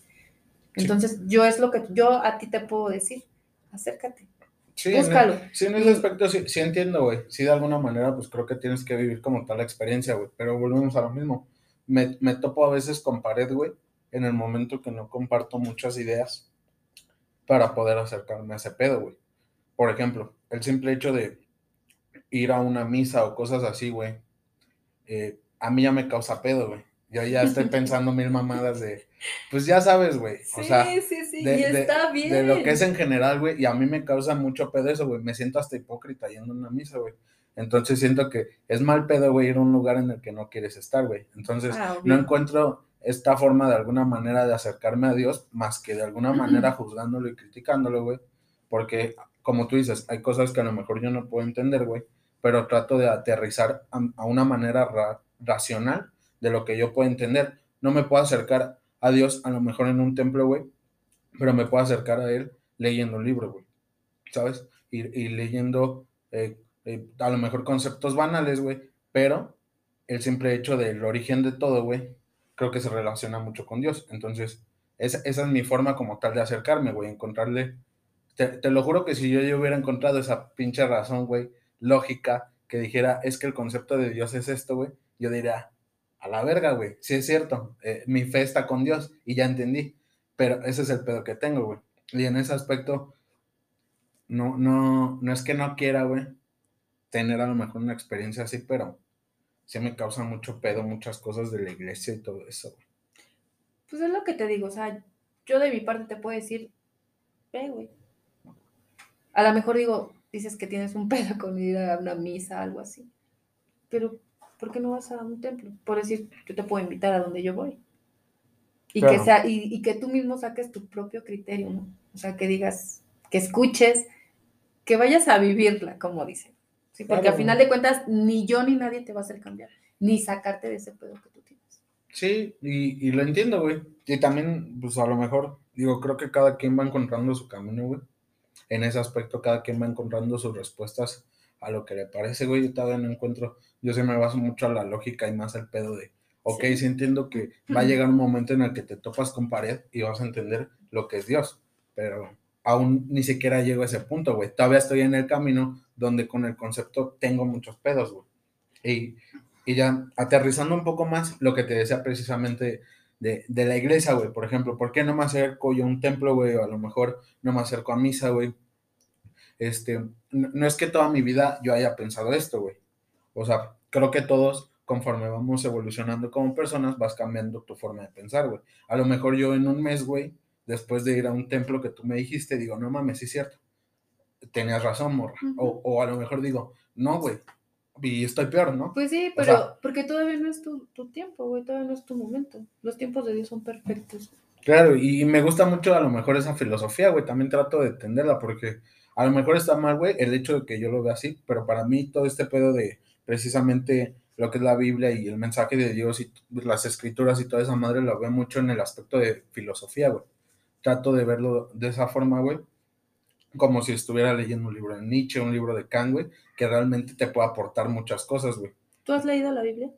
Entonces, yo es lo que yo a ti te puedo decir, acércate, Sí, búscalo. En, sí, en ese aspecto sí, sí entiendo, güey. Sí, de alguna manera, pues creo que tienes que vivir como tal la experiencia, güey. Pero volvemos a lo mismo. me, me topo a veces con pared, güey, en el momento que no comparto muchas ideas para poder acercarme a ese pedo, güey. Por ejemplo, el simple hecho de ir a una misa o cosas así, güey, eh, a mí ya me causa pedo, güey. Yo ya estoy pensando mil mamadas de, pues ya sabes, güey. o sea, sí, sí, de, y está bien. De lo que es en general, güey, y a mí me causa mucho pedo eso, güey. Me siento hasta hipócrita yendo a una misa, güey. Entonces siento que es mal pedo, güey, ir a un lugar en el que no quieres estar, güey. Entonces ah, no encuentro esta forma de alguna manera de acercarme a Dios más que de alguna manera juzgándolo y criticándolo, güey. Porque, como tú dices, hay cosas que a lo mejor yo no puedo entender, güey, pero trato de aterrizar a, una manera racional de lo que yo puedo entender. No me puedo acercar a Dios a lo mejor en un templo, güey, pero me puedo acercar a Él leyendo un libro, güey, ¿sabes? Y, leyendo eh, eh, a lo mejor conceptos banales, güey, pero el simple hecho del origen de todo, güey, creo que se relaciona mucho con Dios. Entonces, esa, esa es mi forma como tal de acercarme, güey, encontrarle. Te, lo juro que si yo, yo hubiera encontrado esa pinche razón, güey, lógica, que dijera, es que el concepto de Dios es esto, güey, yo diría, a la verga, güey, sí es cierto, eh, mi fe está con Dios y ya entendí, pero ese es el pedo que tengo, güey. Y en ese aspecto, no, no, no es que no quiera, güey, tener a lo mejor una experiencia así, pero sí me causa mucho pedo muchas cosas de la iglesia y todo eso. Pues es lo que te digo, o sea, yo de mi parte te puedo decir, ve, güey. A lo mejor digo, dices que tienes un pedo con ir a una misa, algo así. Pero, ¿por qué no vas a un templo? Por decir, yo te puedo invitar a donde yo voy. Y, que, sea, y, que tú mismo saques tu propio criterio, ¿no? O sea, que digas, que escuches, que vayas a vivirla, como dicen. Sí, porque al final de cuentas, ni yo ni nadie te va a hacer cambiar, ni sacarte de ese pedo que tú tienes. Sí, y, lo entiendo, güey. Y también, pues a lo mejor, digo, creo que cada quien va encontrando su camino, güey. En ese aspecto, cada quien va encontrando sus respuestas a lo que le parece, güey. Yo todavía no encuentro, yo sí me baso mucho a la lógica y más al pedo de, ok, sí, entiendo que va a llegar un momento en el que te topas con pared y vas a entender lo que es Dios, pero aún ni siquiera llego a ese punto, güey. Todavía estoy en el camino donde con el concepto tengo muchos pedos, güey. Y, ya aterrizando un poco más lo que te decía precisamente de, la iglesia, güey. Por ejemplo, ¿por qué no me acerco yo a un templo, güey? O a lo mejor no me acerco a misa, güey. Este, no, es que toda mi vida yo haya pensado esto, güey. O sea, creo que todos, conforme vamos evolucionando como personas, vas cambiando tu forma de pensar, güey. A lo mejor yo en un mes, güey, después de ir a un templo que tú me dijiste, digo, no mames, sí es cierto tenías razón, morra. o, a lo mejor digo, no, güey, y estoy peor, ¿no? Pues sí, pero porque todavía no es tu, tiempo, güey, todavía no es tu momento. Los tiempos de Dios son perfectos. Claro, y me gusta mucho a lo mejor esa filosofía, güey, también trato de entenderla porque a lo mejor está mal, güey, el hecho de que yo lo vea así, pero para mí todo este pedo de precisamente lo que es la Biblia y el mensaje de Dios y las escrituras y toda esa madre lo veo mucho en el aspecto de filosofía, güey. Trato de verlo de esa forma, güey, como si estuviera leyendo un libro de Nietzsche, un libro de Kant, güey, que realmente te puede aportar muchas cosas, güey. ¿Tú has leído la Biblia?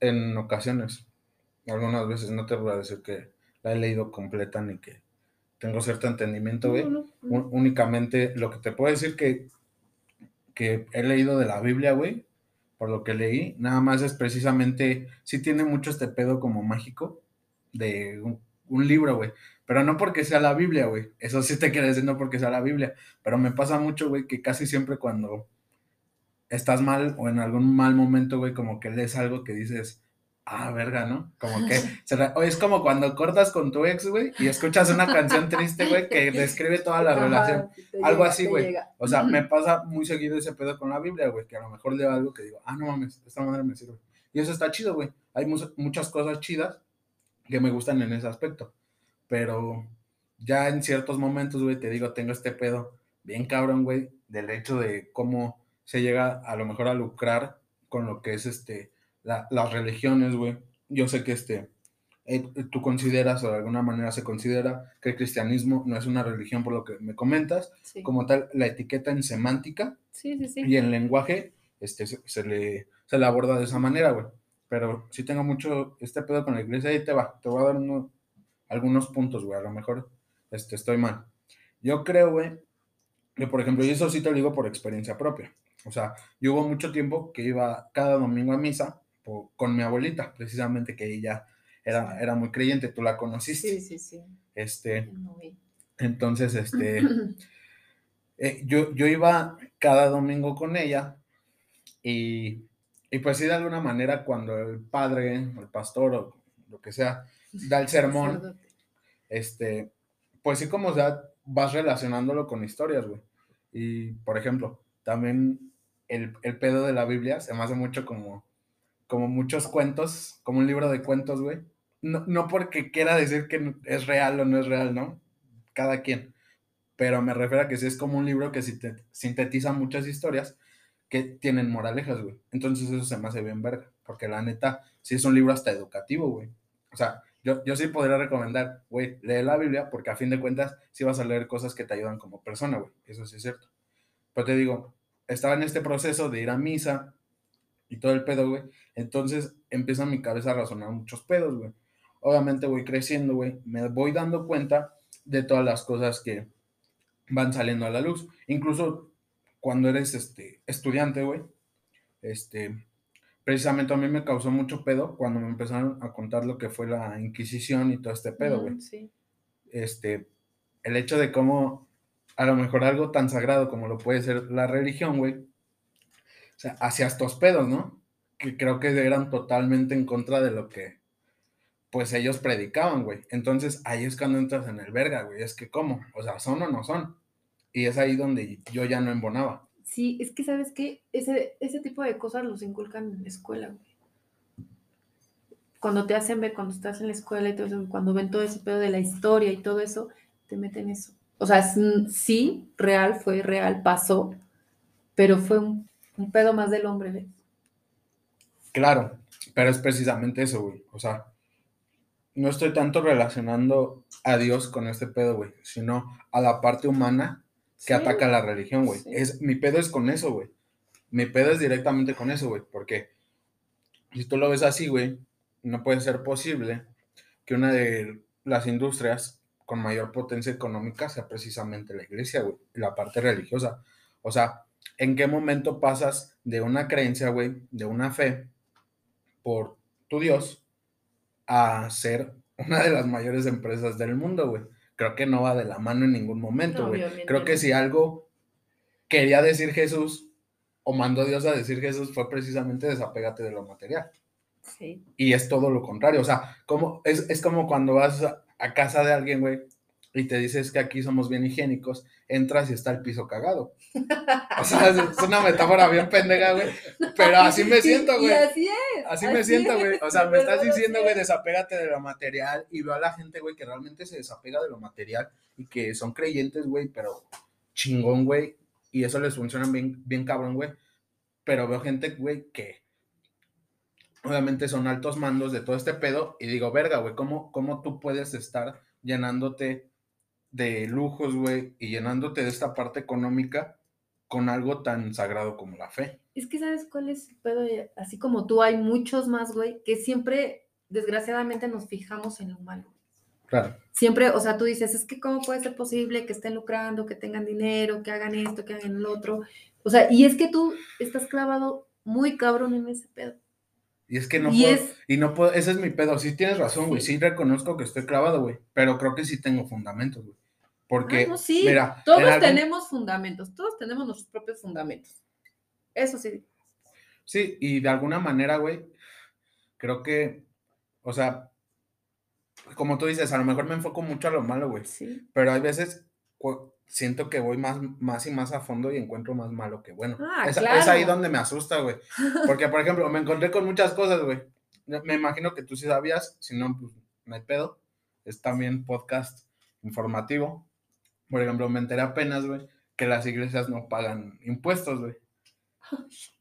En ocasiones. Algunas veces no te voy a decir que la he leído completa ni que tengo cierto entendimiento, güey. Únicamente lo que te puedo decir que, que he leído de la Biblia, güey, por lo que leí, nada más es precisamente, sí tiene mucho este pedo como mágico de un libro, güey. Pero no porque sea la Biblia, güey. Eso sí te quiere decir no porque sea la Biblia. Pero me pasa mucho, güey, que casi siempre cuando estás mal o en algún mal momento, güey, como que lees algo que dices, ah, verga, ¿no? Como que es como cuando cortas con tu ex, güey, y escuchas una canción triste, güey, que describe toda la relación. algo así, güey. O sea, me pasa muy seguido ese pedo con la Biblia, güey, que a lo mejor leo algo que digo, ah, no mames, esta madre me sirve. Y eso está chido, güey. Hay muchas cosas chidas que me gustan en ese aspecto pero ya en ciertos momentos, güey, te digo, tengo este pedo bien cabrón, güey, del hecho de cómo se llega a lo mejor a lucrar con lo que es este, las religiones, güey. Yo sé que este, eh, tú consideras o de alguna manera se considera que el cristianismo no es una religión por lo que me comentas, como tal, la etiqueta en semántica y en lenguaje este, se, le, se le aborda de esa manera, güey. Pero si tengo mucho este pedo con la iglesia, ahí te va, te voy a dar uno, algunos puntos, güey. A lo mejor este, estoy mal. Yo creo, güey, que por ejemplo, y eso sí te lo digo por experiencia propia. O sea, yo hubo mucho tiempo que iba cada domingo a misa con mi abuelita, precisamente, que ella era, era muy creyente, tú la conociste. Sí, sí, sí. Este, entonces, este, eh, yo, yo iba cada domingo con ella y, y pues sí, de alguna manera, cuando el padre, el pastor o lo que sea, da el sermón, este, pues sí, como sea, vas relacionándolo con historias, güey. Y, por ejemplo, también el, el, pedo de la Biblia se me hace mucho como, como muchos cuentos, como un libro de cuentos, güey. No, no porque quiera decir que es real o no es real, ¿no? Cada quien. Pero me refiero a que sí es como un libro que sintetiza muchas historias que tienen moralejas, güey. Entonces eso se me hace bien verga, porque la neta, sí es un libro hasta educativo, güey. O sea, yo, yo sí podría recomendar, güey, lee la Biblia, porque a fin de cuentas sí vas a leer cosas que te ayudan como persona, güey. Eso sí es cierto. Pero te digo, estaba en este proceso de ir a misa y todo el pedo, güey. Entonces empieza mi cabeza a razonar muchos pedos, güey. Obviamente voy creciendo, güey. Me voy dando cuenta de todas las cosas que van saliendo a la luz. Incluso cuando eres este, estudiante, güey, este, precisamente a mí me causó mucho pedo cuando me empezaron a contar lo que fue la Inquisición y todo este pedo, güey. sí. Este, el hecho de cómo a lo mejor algo tan sagrado como lo puede ser la religión, güey, o sea, hacia estos pedos, ¿no? Que creo que eran totalmente en contra de lo que, pues ellos predicaban, güey. Entonces ahí es cuando entras en el verga, güey. Es que, ¿cómo? O sea, ¿son o no son? Y es ahí donde yo ya no embonaba. Sí, es que sabes que ese, ese tipo de cosas los inculcan en la escuela, güey. Cuando te hacen ver, cuando estás en la escuela y todo eso, cuando ven todo ese pedo de la historia y todo eso, te meten eso. O sea, sí, real, fue real, pasó, pero fue un, un pedo más del hombre, ¿ves? Claro, pero es precisamente eso, güey. O sea, no estoy tanto relacionando a Dios con este pedo, güey, sino a la parte humana que ataca la religión, güey. Es, mi pedo es con eso, güey. Mi pedo es directamente con eso, güey. Porque si tú lo ves así, güey, no puede ser posible que una de las industrias con mayor potencia económica sea precisamente la iglesia, güey, la parte religiosa. O sea, ¿en qué momento pasas de una creencia, güey, de una fe por tu Dios a ser una de las mayores empresas del mundo, güey? creo que no va de la mano en ningún momento, güey. creo que si algo quería decir Jesús o mandó Dios a decir Jesús fue precisamente desapégate de lo material. Sí. Y es todo lo contrario, o sea, como, es, es como cuando vas a, casa de alguien, güey, y te dices que aquí somos bien higiénicos, entras y está el piso cagado. O sea, es una metáfora bien pendeja, güey. Pero así me siento, güey. así es. Así, me siento, güey. O sea, me estás diciendo, güey, desapégate de lo material. Y veo a la gente, güey, que realmente se desapega de lo material y que son creyentes, güey, pero chingón, güey. Y eso les funciona bien, bien cabrón, güey. Pero veo gente, güey, que obviamente son altos mandos de todo este pedo. Y digo, verga, güey, ¿cómo, ¿cómo tú puedes estar llenándote de lujos, güey, y llenándote de esta parte económica con algo tan sagrado como la fe. Es que sabes cuál es el pedo, así como tú hay muchos más, güey, que siempre, desgraciadamente, nos fijamos en lo malo. Claro. Siempre, o sea, tú dices, es que cómo puede ser posible que estén lucrando, que tengan dinero, que hagan esto, que hagan lo otro. O sea, y es que tú estás clavado muy cabrón en ese pedo. Y es que no y puedo, y no puedo, ese es mi pedo, sí tienes razón, güey, sí. reconozco que estoy clavado, güey, pero creo que sí tengo fundamentos, güey. Porque, ah, sí, mira, todos tenemos fundamentos, todos tenemos nuestros propios fundamentos. Eso sí. Sí, y de alguna manera, güey, creo que, o sea, como tú dices, a lo mejor me enfoco mucho a lo malo, güey. Sí. Pero hay veces siento que voy más, más y más a fondo y encuentro más malo que bueno. Ah, es, claro. es ahí donde me asusta, güey. Porque, por ejemplo, me encontré con muchas cosas, güey. Me imagino que tú sí sabías, si no, pues no hay pedo. Es también podcast informativo. Por ejemplo, me enteré apenas, güey, que las iglesias no pagan impuestos, güey.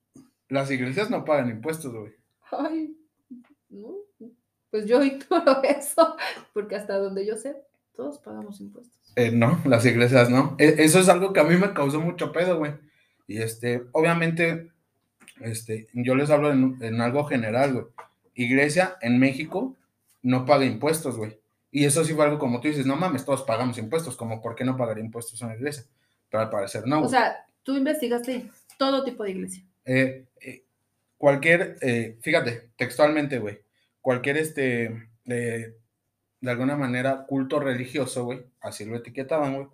Las iglesias no pagan impuestos, güey. Ay, no. Pues yo ignoro eso, porque hasta donde yo sé, todos pagamos impuestos. Eh, no, las iglesias no. E, eso es algo que a mí me causó mucho pedo, güey. Y este, obviamente, este, yo les hablo en, algo general, güey. Iglesia en México no paga impuestos, güey. Y eso sí fue algo como tú dices, no mames, todos pagamos impuestos, como por qué no pagar impuestos en la iglesia. Pero al parecer no. O sea, tú investigaste todo tipo de iglesia. Eh, eh, cualquier, eh, fíjate, textualmente, güey, cualquier, este, de alguna manera, culto religioso, güey, así lo etiquetaban, güey,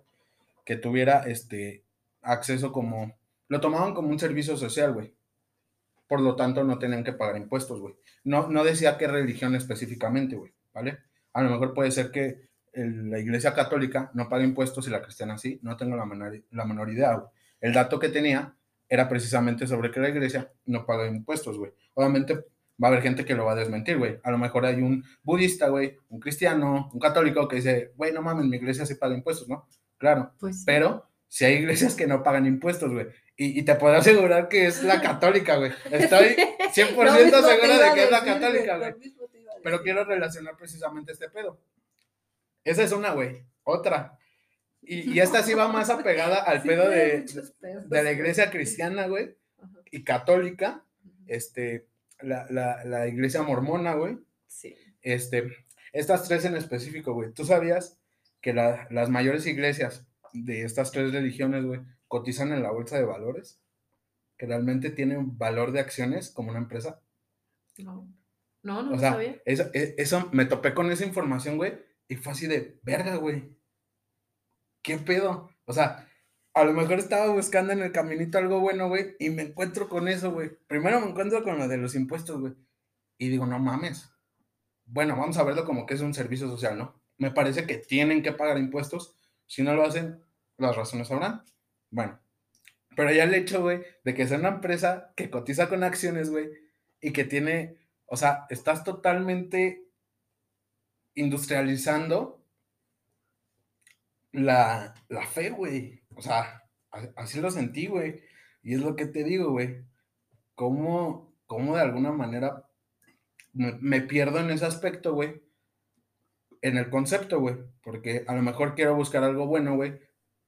que tuviera, este, acceso como, lo tomaban como un servicio social, güey. Por lo tanto, no tenían que pagar impuestos, güey. No, no decía qué religión específicamente, güey, ¿vale? A lo mejor puede ser que la iglesia católica no paga impuestos y la cristiana sí, no tengo la menor, la menor idea, güey. El dato que tenía era precisamente sobre que la iglesia no paga impuestos, güey. Obviamente va a haber gente que lo va a desmentir, güey. A lo mejor hay un budista, güey, un cristiano, un católico que dice, güey, no mames, mi iglesia sí paga impuestos, ¿no? Claro, pues, pero si hay iglesias que no pagan impuestos, güey. Y, te puedo asegurar que es la católica, güey. Estoy 100% segura de que es la católica, güey. Pero quiero relacionar precisamente este pedo. Esa es una, güey. Otra. Y, esta sí va más apegada al pedo de, de, la iglesia cristiana, güey. Y católica. Este, la, la iglesia mormona, güey. Sí. Este, estas tres en específico, güey. ¿Tú sabías que las mayores iglesias de estas tres religiones, güey, cotizan en la bolsa de valores? ¿Que realmente tienen valor de acciones como una empresa? No. No, no o sea, sabía. Eso, e, eso, me topé con esa información, güey, y fue así de, verga, güey. ¿Qué pedo? O sea, a lo mejor estaba buscando en el caminito algo bueno, güey, y me encuentro con eso, güey. Primero me encuentro con lo de los impuestos, güey. Y digo, no mames. Bueno, vamos a verlo como que es un servicio social, ¿no? Me parece que tienen que pagar impuestos. Si no lo hacen, las razones sabrán. Bueno, pero ya el hecho, güey, de que sea una empresa que cotiza con acciones, güey, y que tiene, o sea, estás totalmente industrializando la, la fe, güey. O sea, así lo sentí, güey. Y es lo que te digo, güey. ¿Cómo, cómo de alguna manera me, me pierdo en ese aspecto, güey? En el concepto, güey. Porque a lo mejor quiero buscar algo bueno, güey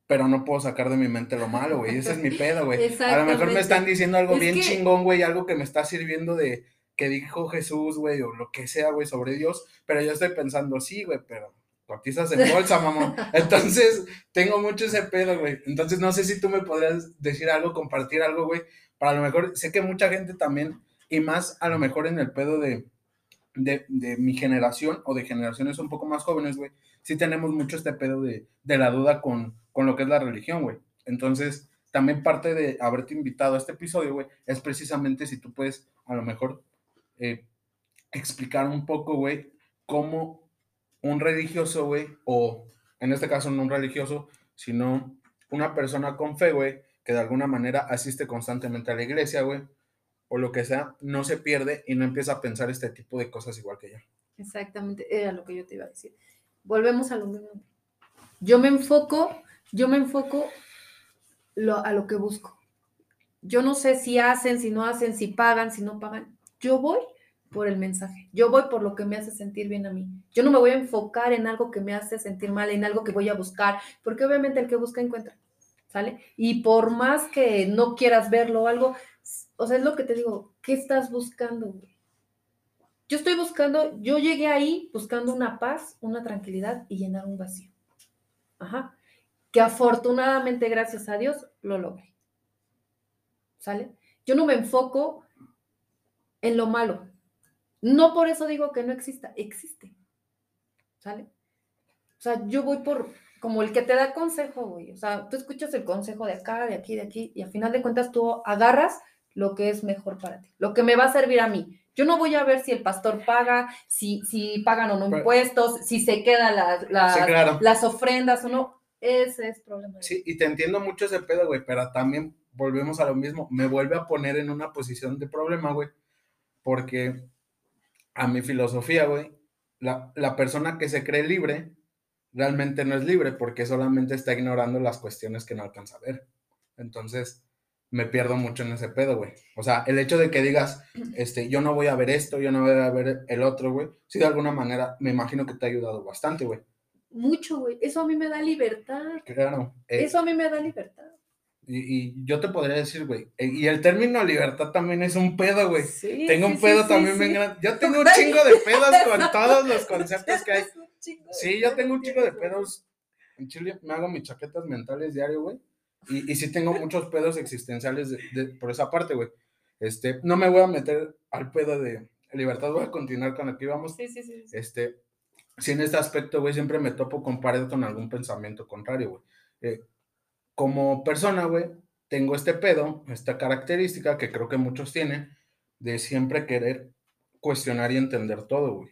pero no puedo sacar de mi mente lo malo, güey. Ese es mi pedo, güey. A lo mejor me están diciendo algo bien chingón, güey, algo que me está sirviendo de que dijo Jesús, güey, o lo que sea, güey, sobre Dios, pero yo estoy pensando, sí, güey, pero cotizas en bolsa, mamá. Entonces, tengo mucho ese pedo, güey. Entonces, no sé si tú me podrías decir algo, compartir algo, güey, para lo mejor, sé que mucha gente también, y más a lo mejor en el pedo de, de, de mi generación o de generaciones un poco más jóvenes, güey, sí tenemos mucho este pedo de, de la duda con, con lo que es la religión, güey. Entonces, también parte de haberte invitado a este episodio, güey, es precisamente si tú puedes a lo mejor eh, explicar un poco, güey, cómo un religioso, güey, o en este caso no un religioso, sino una persona con fe, güey, que de alguna manera asiste constantemente a la iglesia, güey, o lo que sea, no se pierde y no empieza a pensar este tipo de cosas igual que yo. Exactamente, era lo que yo te iba a decir. Volvemos a lo mismo. Yo me enfoco yo me enfoco a lo que busco. Yo no sé si hacen, si no hacen, si pagan, si no pagan. Yo voy por el mensaje. Yo voy por lo que me hace sentir bien a mí. Yo no me voy a enfocar en algo que me hace sentir mal, en algo que voy a buscar, porque obviamente el que busca encuentra. ¿Sale? Y por más que no quieras verlo o algo, o sea, es lo que te digo, ¿qué estás buscando? Yo estoy buscando, yo llegué ahí buscando una paz, una tranquilidad y llenar un vacío. Ajá que afortunadamente, gracias a Dios, lo logré. ¿Sale? Yo no me enfoco en lo malo. No por eso digo que no exista, existe. ¿Sale? O sea, yo voy por, como el que te da consejo, güey. O sea, tú escuchas el consejo de acá, de aquí, de aquí, y al final de cuentas tú agarras lo que es mejor para ti, lo que me va a servir a mí. Yo no voy a ver si el pastor paga, si, si pagan o no impuestos, si se quedan las ofrendas o no. Ese es problema. Sí, y te entiendo mucho ese pedo, güey, pero también volvemos a lo mismo. Me vuelve a poner en una posición de problema, güey, porque a mi filosofía, güey, la, la persona que se cree libre realmente no es libre porque solamente está ignorando las cuestiones que no alcanza a ver. Entonces, me pierdo mucho en ese pedo, güey. O sea, el hecho de que digas, este, yo no voy a ver esto, yo no voy a ver el otro, güey, sí de alguna manera me imagino que te ha ayudado bastante, güey mucho, güey. Eso a mí me da libertad. Claro. Eh, Eso a mí me da libertad. Y, yo te podría decir, güey, eh, y el término libertad también es un pedo, güey. Sí, tengo un pedo también bien grande. Yo tengo un chingo de pedos con todos los conceptos que hay. Sí, yo tengo un chingo de pedos. En Chile me hago mis chaquetas mentales diario, güey. Y, y sí tengo muchos pedos existenciales por esa parte, güey. Este, no me voy a meter al pedo de libertad, voy a continuar con lo que íbamos. Sí, sí, sí. sí. Este, si en este aspecto, güey, siempre me topo con pared con algún pensamiento contrario, güey. Eh, como persona, güey, tengo este pedo, esta característica que creo que muchos tienen, de siempre querer cuestionar y entender todo, güey.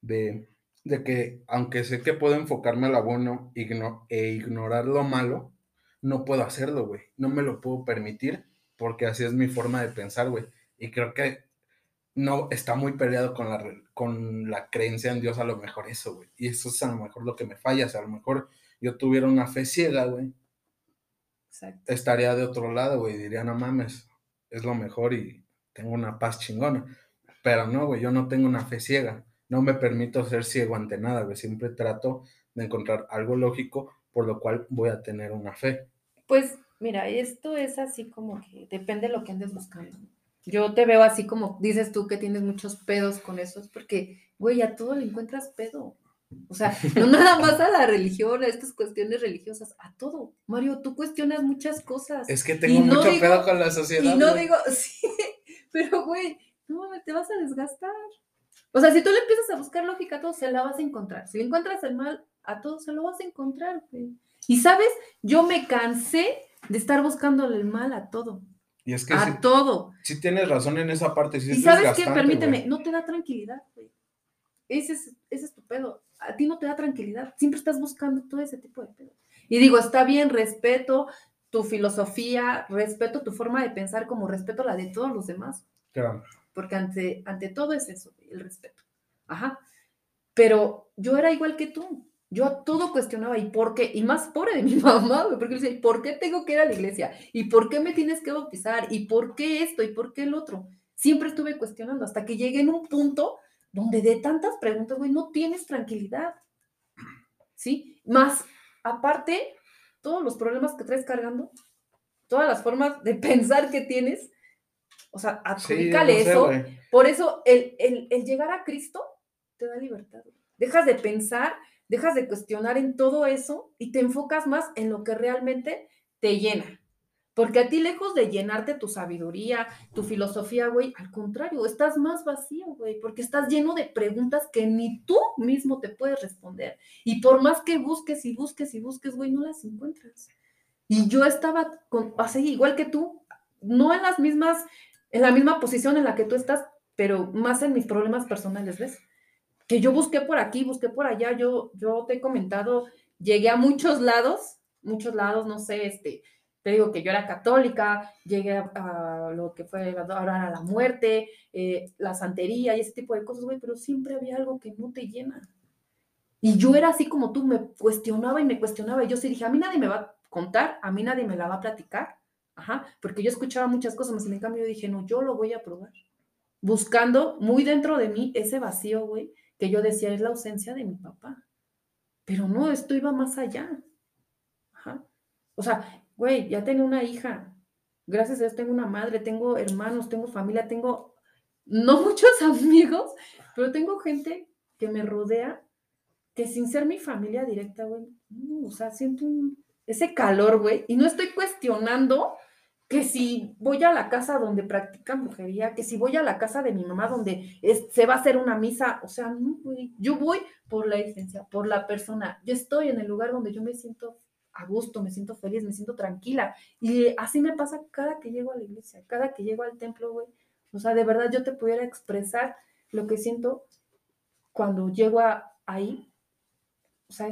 De, de que, aunque sé que puedo enfocarme a lo bueno e ignorar lo malo, no puedo hacerlo, güey. No me lo puedo permitir porque así es mi forma de pensar, güey. Y creo que no está muy peleado con la, con la creencia en Dios, a lo mejor eso, güey. Y eso es a lo mejor lo que me falla. O sea, a lo mejor yo tuviera una fe ciega, güey. Estaría de otro lado, güey. Diría, no mames, es lo mejor y tengo una paz chingona. Pero no, güey, yo no tengo una fe ciega. No me permito ser ciego ante nada, güey. Siempre trato de encontrar algo lógico por lo cual voy a tener una fe. Pues mira, esto es así como que depende de lo que andes buscando. Yo te veo así como dices tú que tienes muchos pedos con eso, es porque, güey, a todo le encuentras pedo. O sea, no nada más a la religión, a estas cuestiones religiosas, a todo. Mario, tú cuestionas muchas cosas. Es que tengo mucho pedo con la sociedad. Y no digo, sí, pero güey, no te vas a desgastar. O sea, si tú le empiezas a buscar lógica a todo, se la vas a encontrar. Si le encuentras el mal a todo, se lo vas a encontrar, güey. Y sabes, yo me cansé de estar buscándole el mal a todo. Y es que a todo. Sí tienes razón en esa parte. y sabes qué, permíteme, no te da tranquilidad, güey. Ese es, ese es tu pedo. A ti no te da tranquilidad. Siempre estás buscando todo ese tipo de pedo. Y digo, está bien, respeto tu filosofía, respeto tu forma de pensar como respeto la de todos los demás. Claro. Porque ante, ante todo es eso, el respeto. Ajá. Pero yo era igual que tú. Yo a todo cuestionaba, ¿y por qué? Y más pobre de mi mamá, porque decía, ¿y por qué tengo que ir a la iglesia? ¿Y por qué me tienes que bautizar? ¿Y por qué esto? ¿Y por qué el otro? Siempre estuve cuestionando hasta que llegué en un punto donde de tantas preguntas, güey, no tienes tranquilidad. ¿Sí? Más, aparte, todos los problemas que traes cargando, todas las formas de pensar que tienes, o sea, adjudícale eso. Por eso, el, el, el llegar a Cristo te da libertad. Dejas de pensar dejas de cuestionar en todo eso y te enfocas más en lo que realmente te llena. Porque a ti, lejos de llenarte tu sabiduría, tu filosofía, güey, al contrario, estás más vacío, güey, porque estás lleno de preguntas que ni tú mismo te puedes responder. Y por más que busques y busques y busques, güey, no las encuentras. Y yo estaba con, así, igual que tú, no en las mismas, en la misma posición en la que tú estás, pero más en mis problemas personales, ¿ves? que yo busqué por aquí, busqué por allá, yo, yo te he comentado, llegué a muchos lados, muchos lados, no sé, este, te digo que yo era católica, llegué a, lo que fue ahora a la muerte, eh, la santería y ese tipo de cosas, güey, pero siempre había algo que no te llena. Y yo era así como tú, me cuestionaba y me cuestionaba, y yo sí dije, a mí nadie me va a contar, a mí nadie me la va a platicar, ajá, porque yo escuchaba muchas cosas, más en cambio yo dije, no, yo lo voy a probar, buscando muy dentro de mí ese vacío, güey, que yo decía es la ausencia de mi papá. Pero no, esto iba más allá. O sea, güey, ya tengo una hija. Gracias a Dios tengo una madre, tengo hermanos, tengo familia, tengo no muchos amigos, pero tengo gente que me rodea que sin ser mi familia directa, güey, o sea, siento ese calor, güey, y no estoy cuestionando que si voy a la casa donde practican brujería, que si voy a la casa de mi mamá donde se va a hacer una misa, o sea, no, yo voy por la esencia, por la persona, yo estoy en el lugar donde yo me siento a gusto, me siento feliz, me siento tranquila, y así me pasa cada que llego a la iglesia, cada que llego al templo, güey, o sea, de verdad yo te pudiera expresar lo que siento cuando llego ahí, o sea,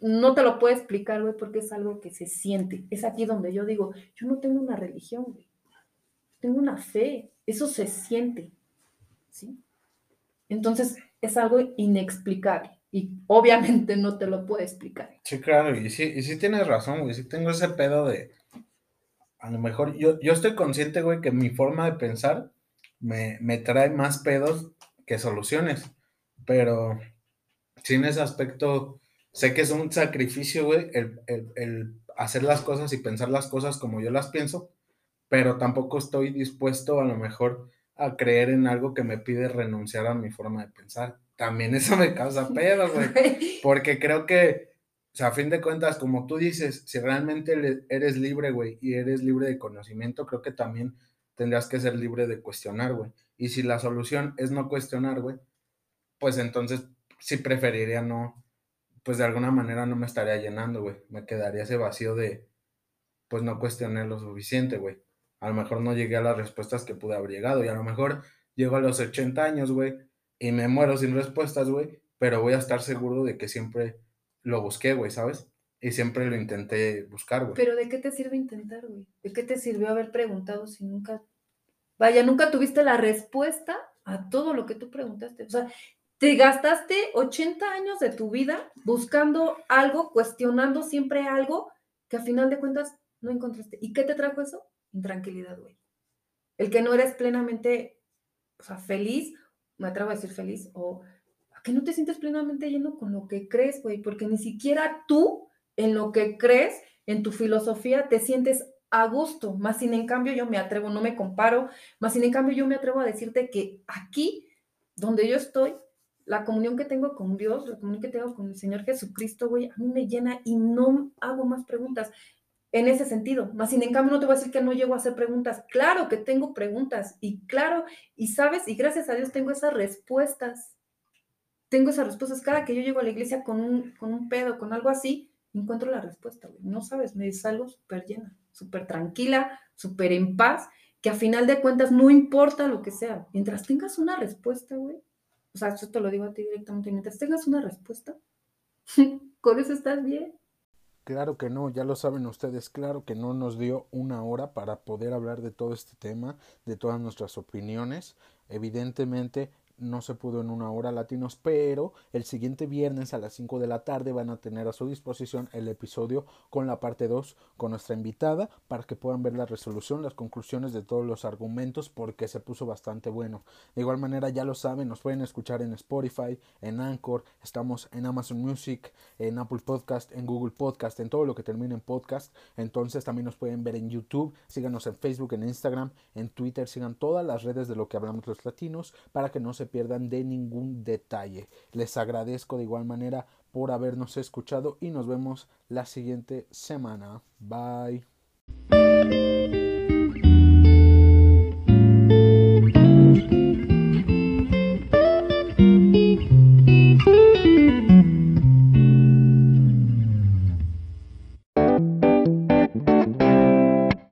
no te lo puedo explicar, güey, porque es algo que se siente. Es aquí donde yo digo, yo no tengo una religión, güey. Tengo una fe. Eso se siente. ¿Sí? Entonces, es algo inexplicable. Y obviamente no te lo puedo explicar. Sí, claro, y sí, y sí tienes razón, güey. Sí tengo ese pedo de. A lo mejor yo, yo estoy consciente, güey, que mi forma de pensar me, me trae más pedos que soluciones. Pero sin ese aspecto sé que es un sacrificio, güey, el, hacer las cosas y pensar las cosas como yo las pienso, pero tampoco estoy dispuesto a lo mejor a creer en algo que me pide renunciar a mi forma de pensar. También eso me causa pedo, güey, porque creo que, o sea, a fin de cuentas, como tú dices, si realmente eres libre, güey, y eres libre de conocimiento, creo que también tendrías que ser libre de cuestionar, güey. Y si la solución es no cuestionar, güey, pues entonces sí preferiría no, pues de alguna manera no me estaría llenando, güey. Me quedaría ese vacío de, pues no cuestioné lo suficiente, güey. A lo mejor no llegué a las respuestas que pude haber llegado y a lo mejor llego a los 80 años, güey, y me muero sin respuestas, güey, pero voy a estar seguro de que siempre lo busqué, güey, ¿sabes? Y siempre lo intenté buscar, güey. Pero ¿de qué te sirve intentar, güey? ¿De qué te sirvió haber preguntado si nunca, vaya, nunca tuviste la respuesta a todo lo que tú preguntaste? O sea, te gastaste 80 años de tu vida buscando algo, cuestionando siempre algo que a final de cuentas no encontraste. ¿Y qué te trajo eso? Intranquilidad, güey. El que no eres plenamente, o sea, feliz, me atrevo a decir feliz, o que no te sientes plenamente lleno con lo que crees, güey, porque ni siquiera tú en lo que crees, en tu filosofía, te sientes a gusto, más sin en cambio yo me atrevo, no me comparo, más sin en cambio yo me atrevo a decirte que aquí, donde yo estoy, la comunión que tengo con Dios, la comunión que tengo con el Señor Jesucristo, güey, a mí me llena y no hago más preguntas en ese sentido. Más sin en cambio no te voy a decir que no llego a hacer preguntas. Claro que tengo preguntas y claro, y sabes, y gracias a Dios tengo esas respuestas. Tengo esas respuestas. Cada que yo llego a la iglesia con un, con un pedo, con algo así, encuentro la respuesta, güey. No sabes, me salgo súper llena, súper tranquila, súper en paz, que a final de cuentas no importa lo que sea. Mientras tengas una respuesta, güey. O sea, esto te lo digo a ti directamente. Mientras tengas una respuesta, con eso estás bien. Claro que no, ya lo saben ustedes, claro que no nos dio una hora para poder hablar de todo este tema, de todas nuestras opiniones. Evidentemente no se pudo en una hora latinos, pero el siguiente viernes a las 5 de la tarde van a tener a su disposición el episodio con la parte 2 con nuestra invitada para que puedan ver la resolución, las conclusiones de todos los argumentos porque se puso bastante bueno. De igual manera ya lo saben, nos pueden escuchar en Spotify, en Anchor, estamos en Amazon Music, en Apple Podcast, en Google Podcast, en todo lo que termine en podcast. Entonces también nos pueden ver en YouTube, síganos en Facebook, en Instagram, en Twitter, sigan todas las redes de lo que hablamos los latinos para que no se pierdan de ningún detalle. Les agradezco de igual manera por habernos escuchado y nos vemos la siguiente semana. Bye.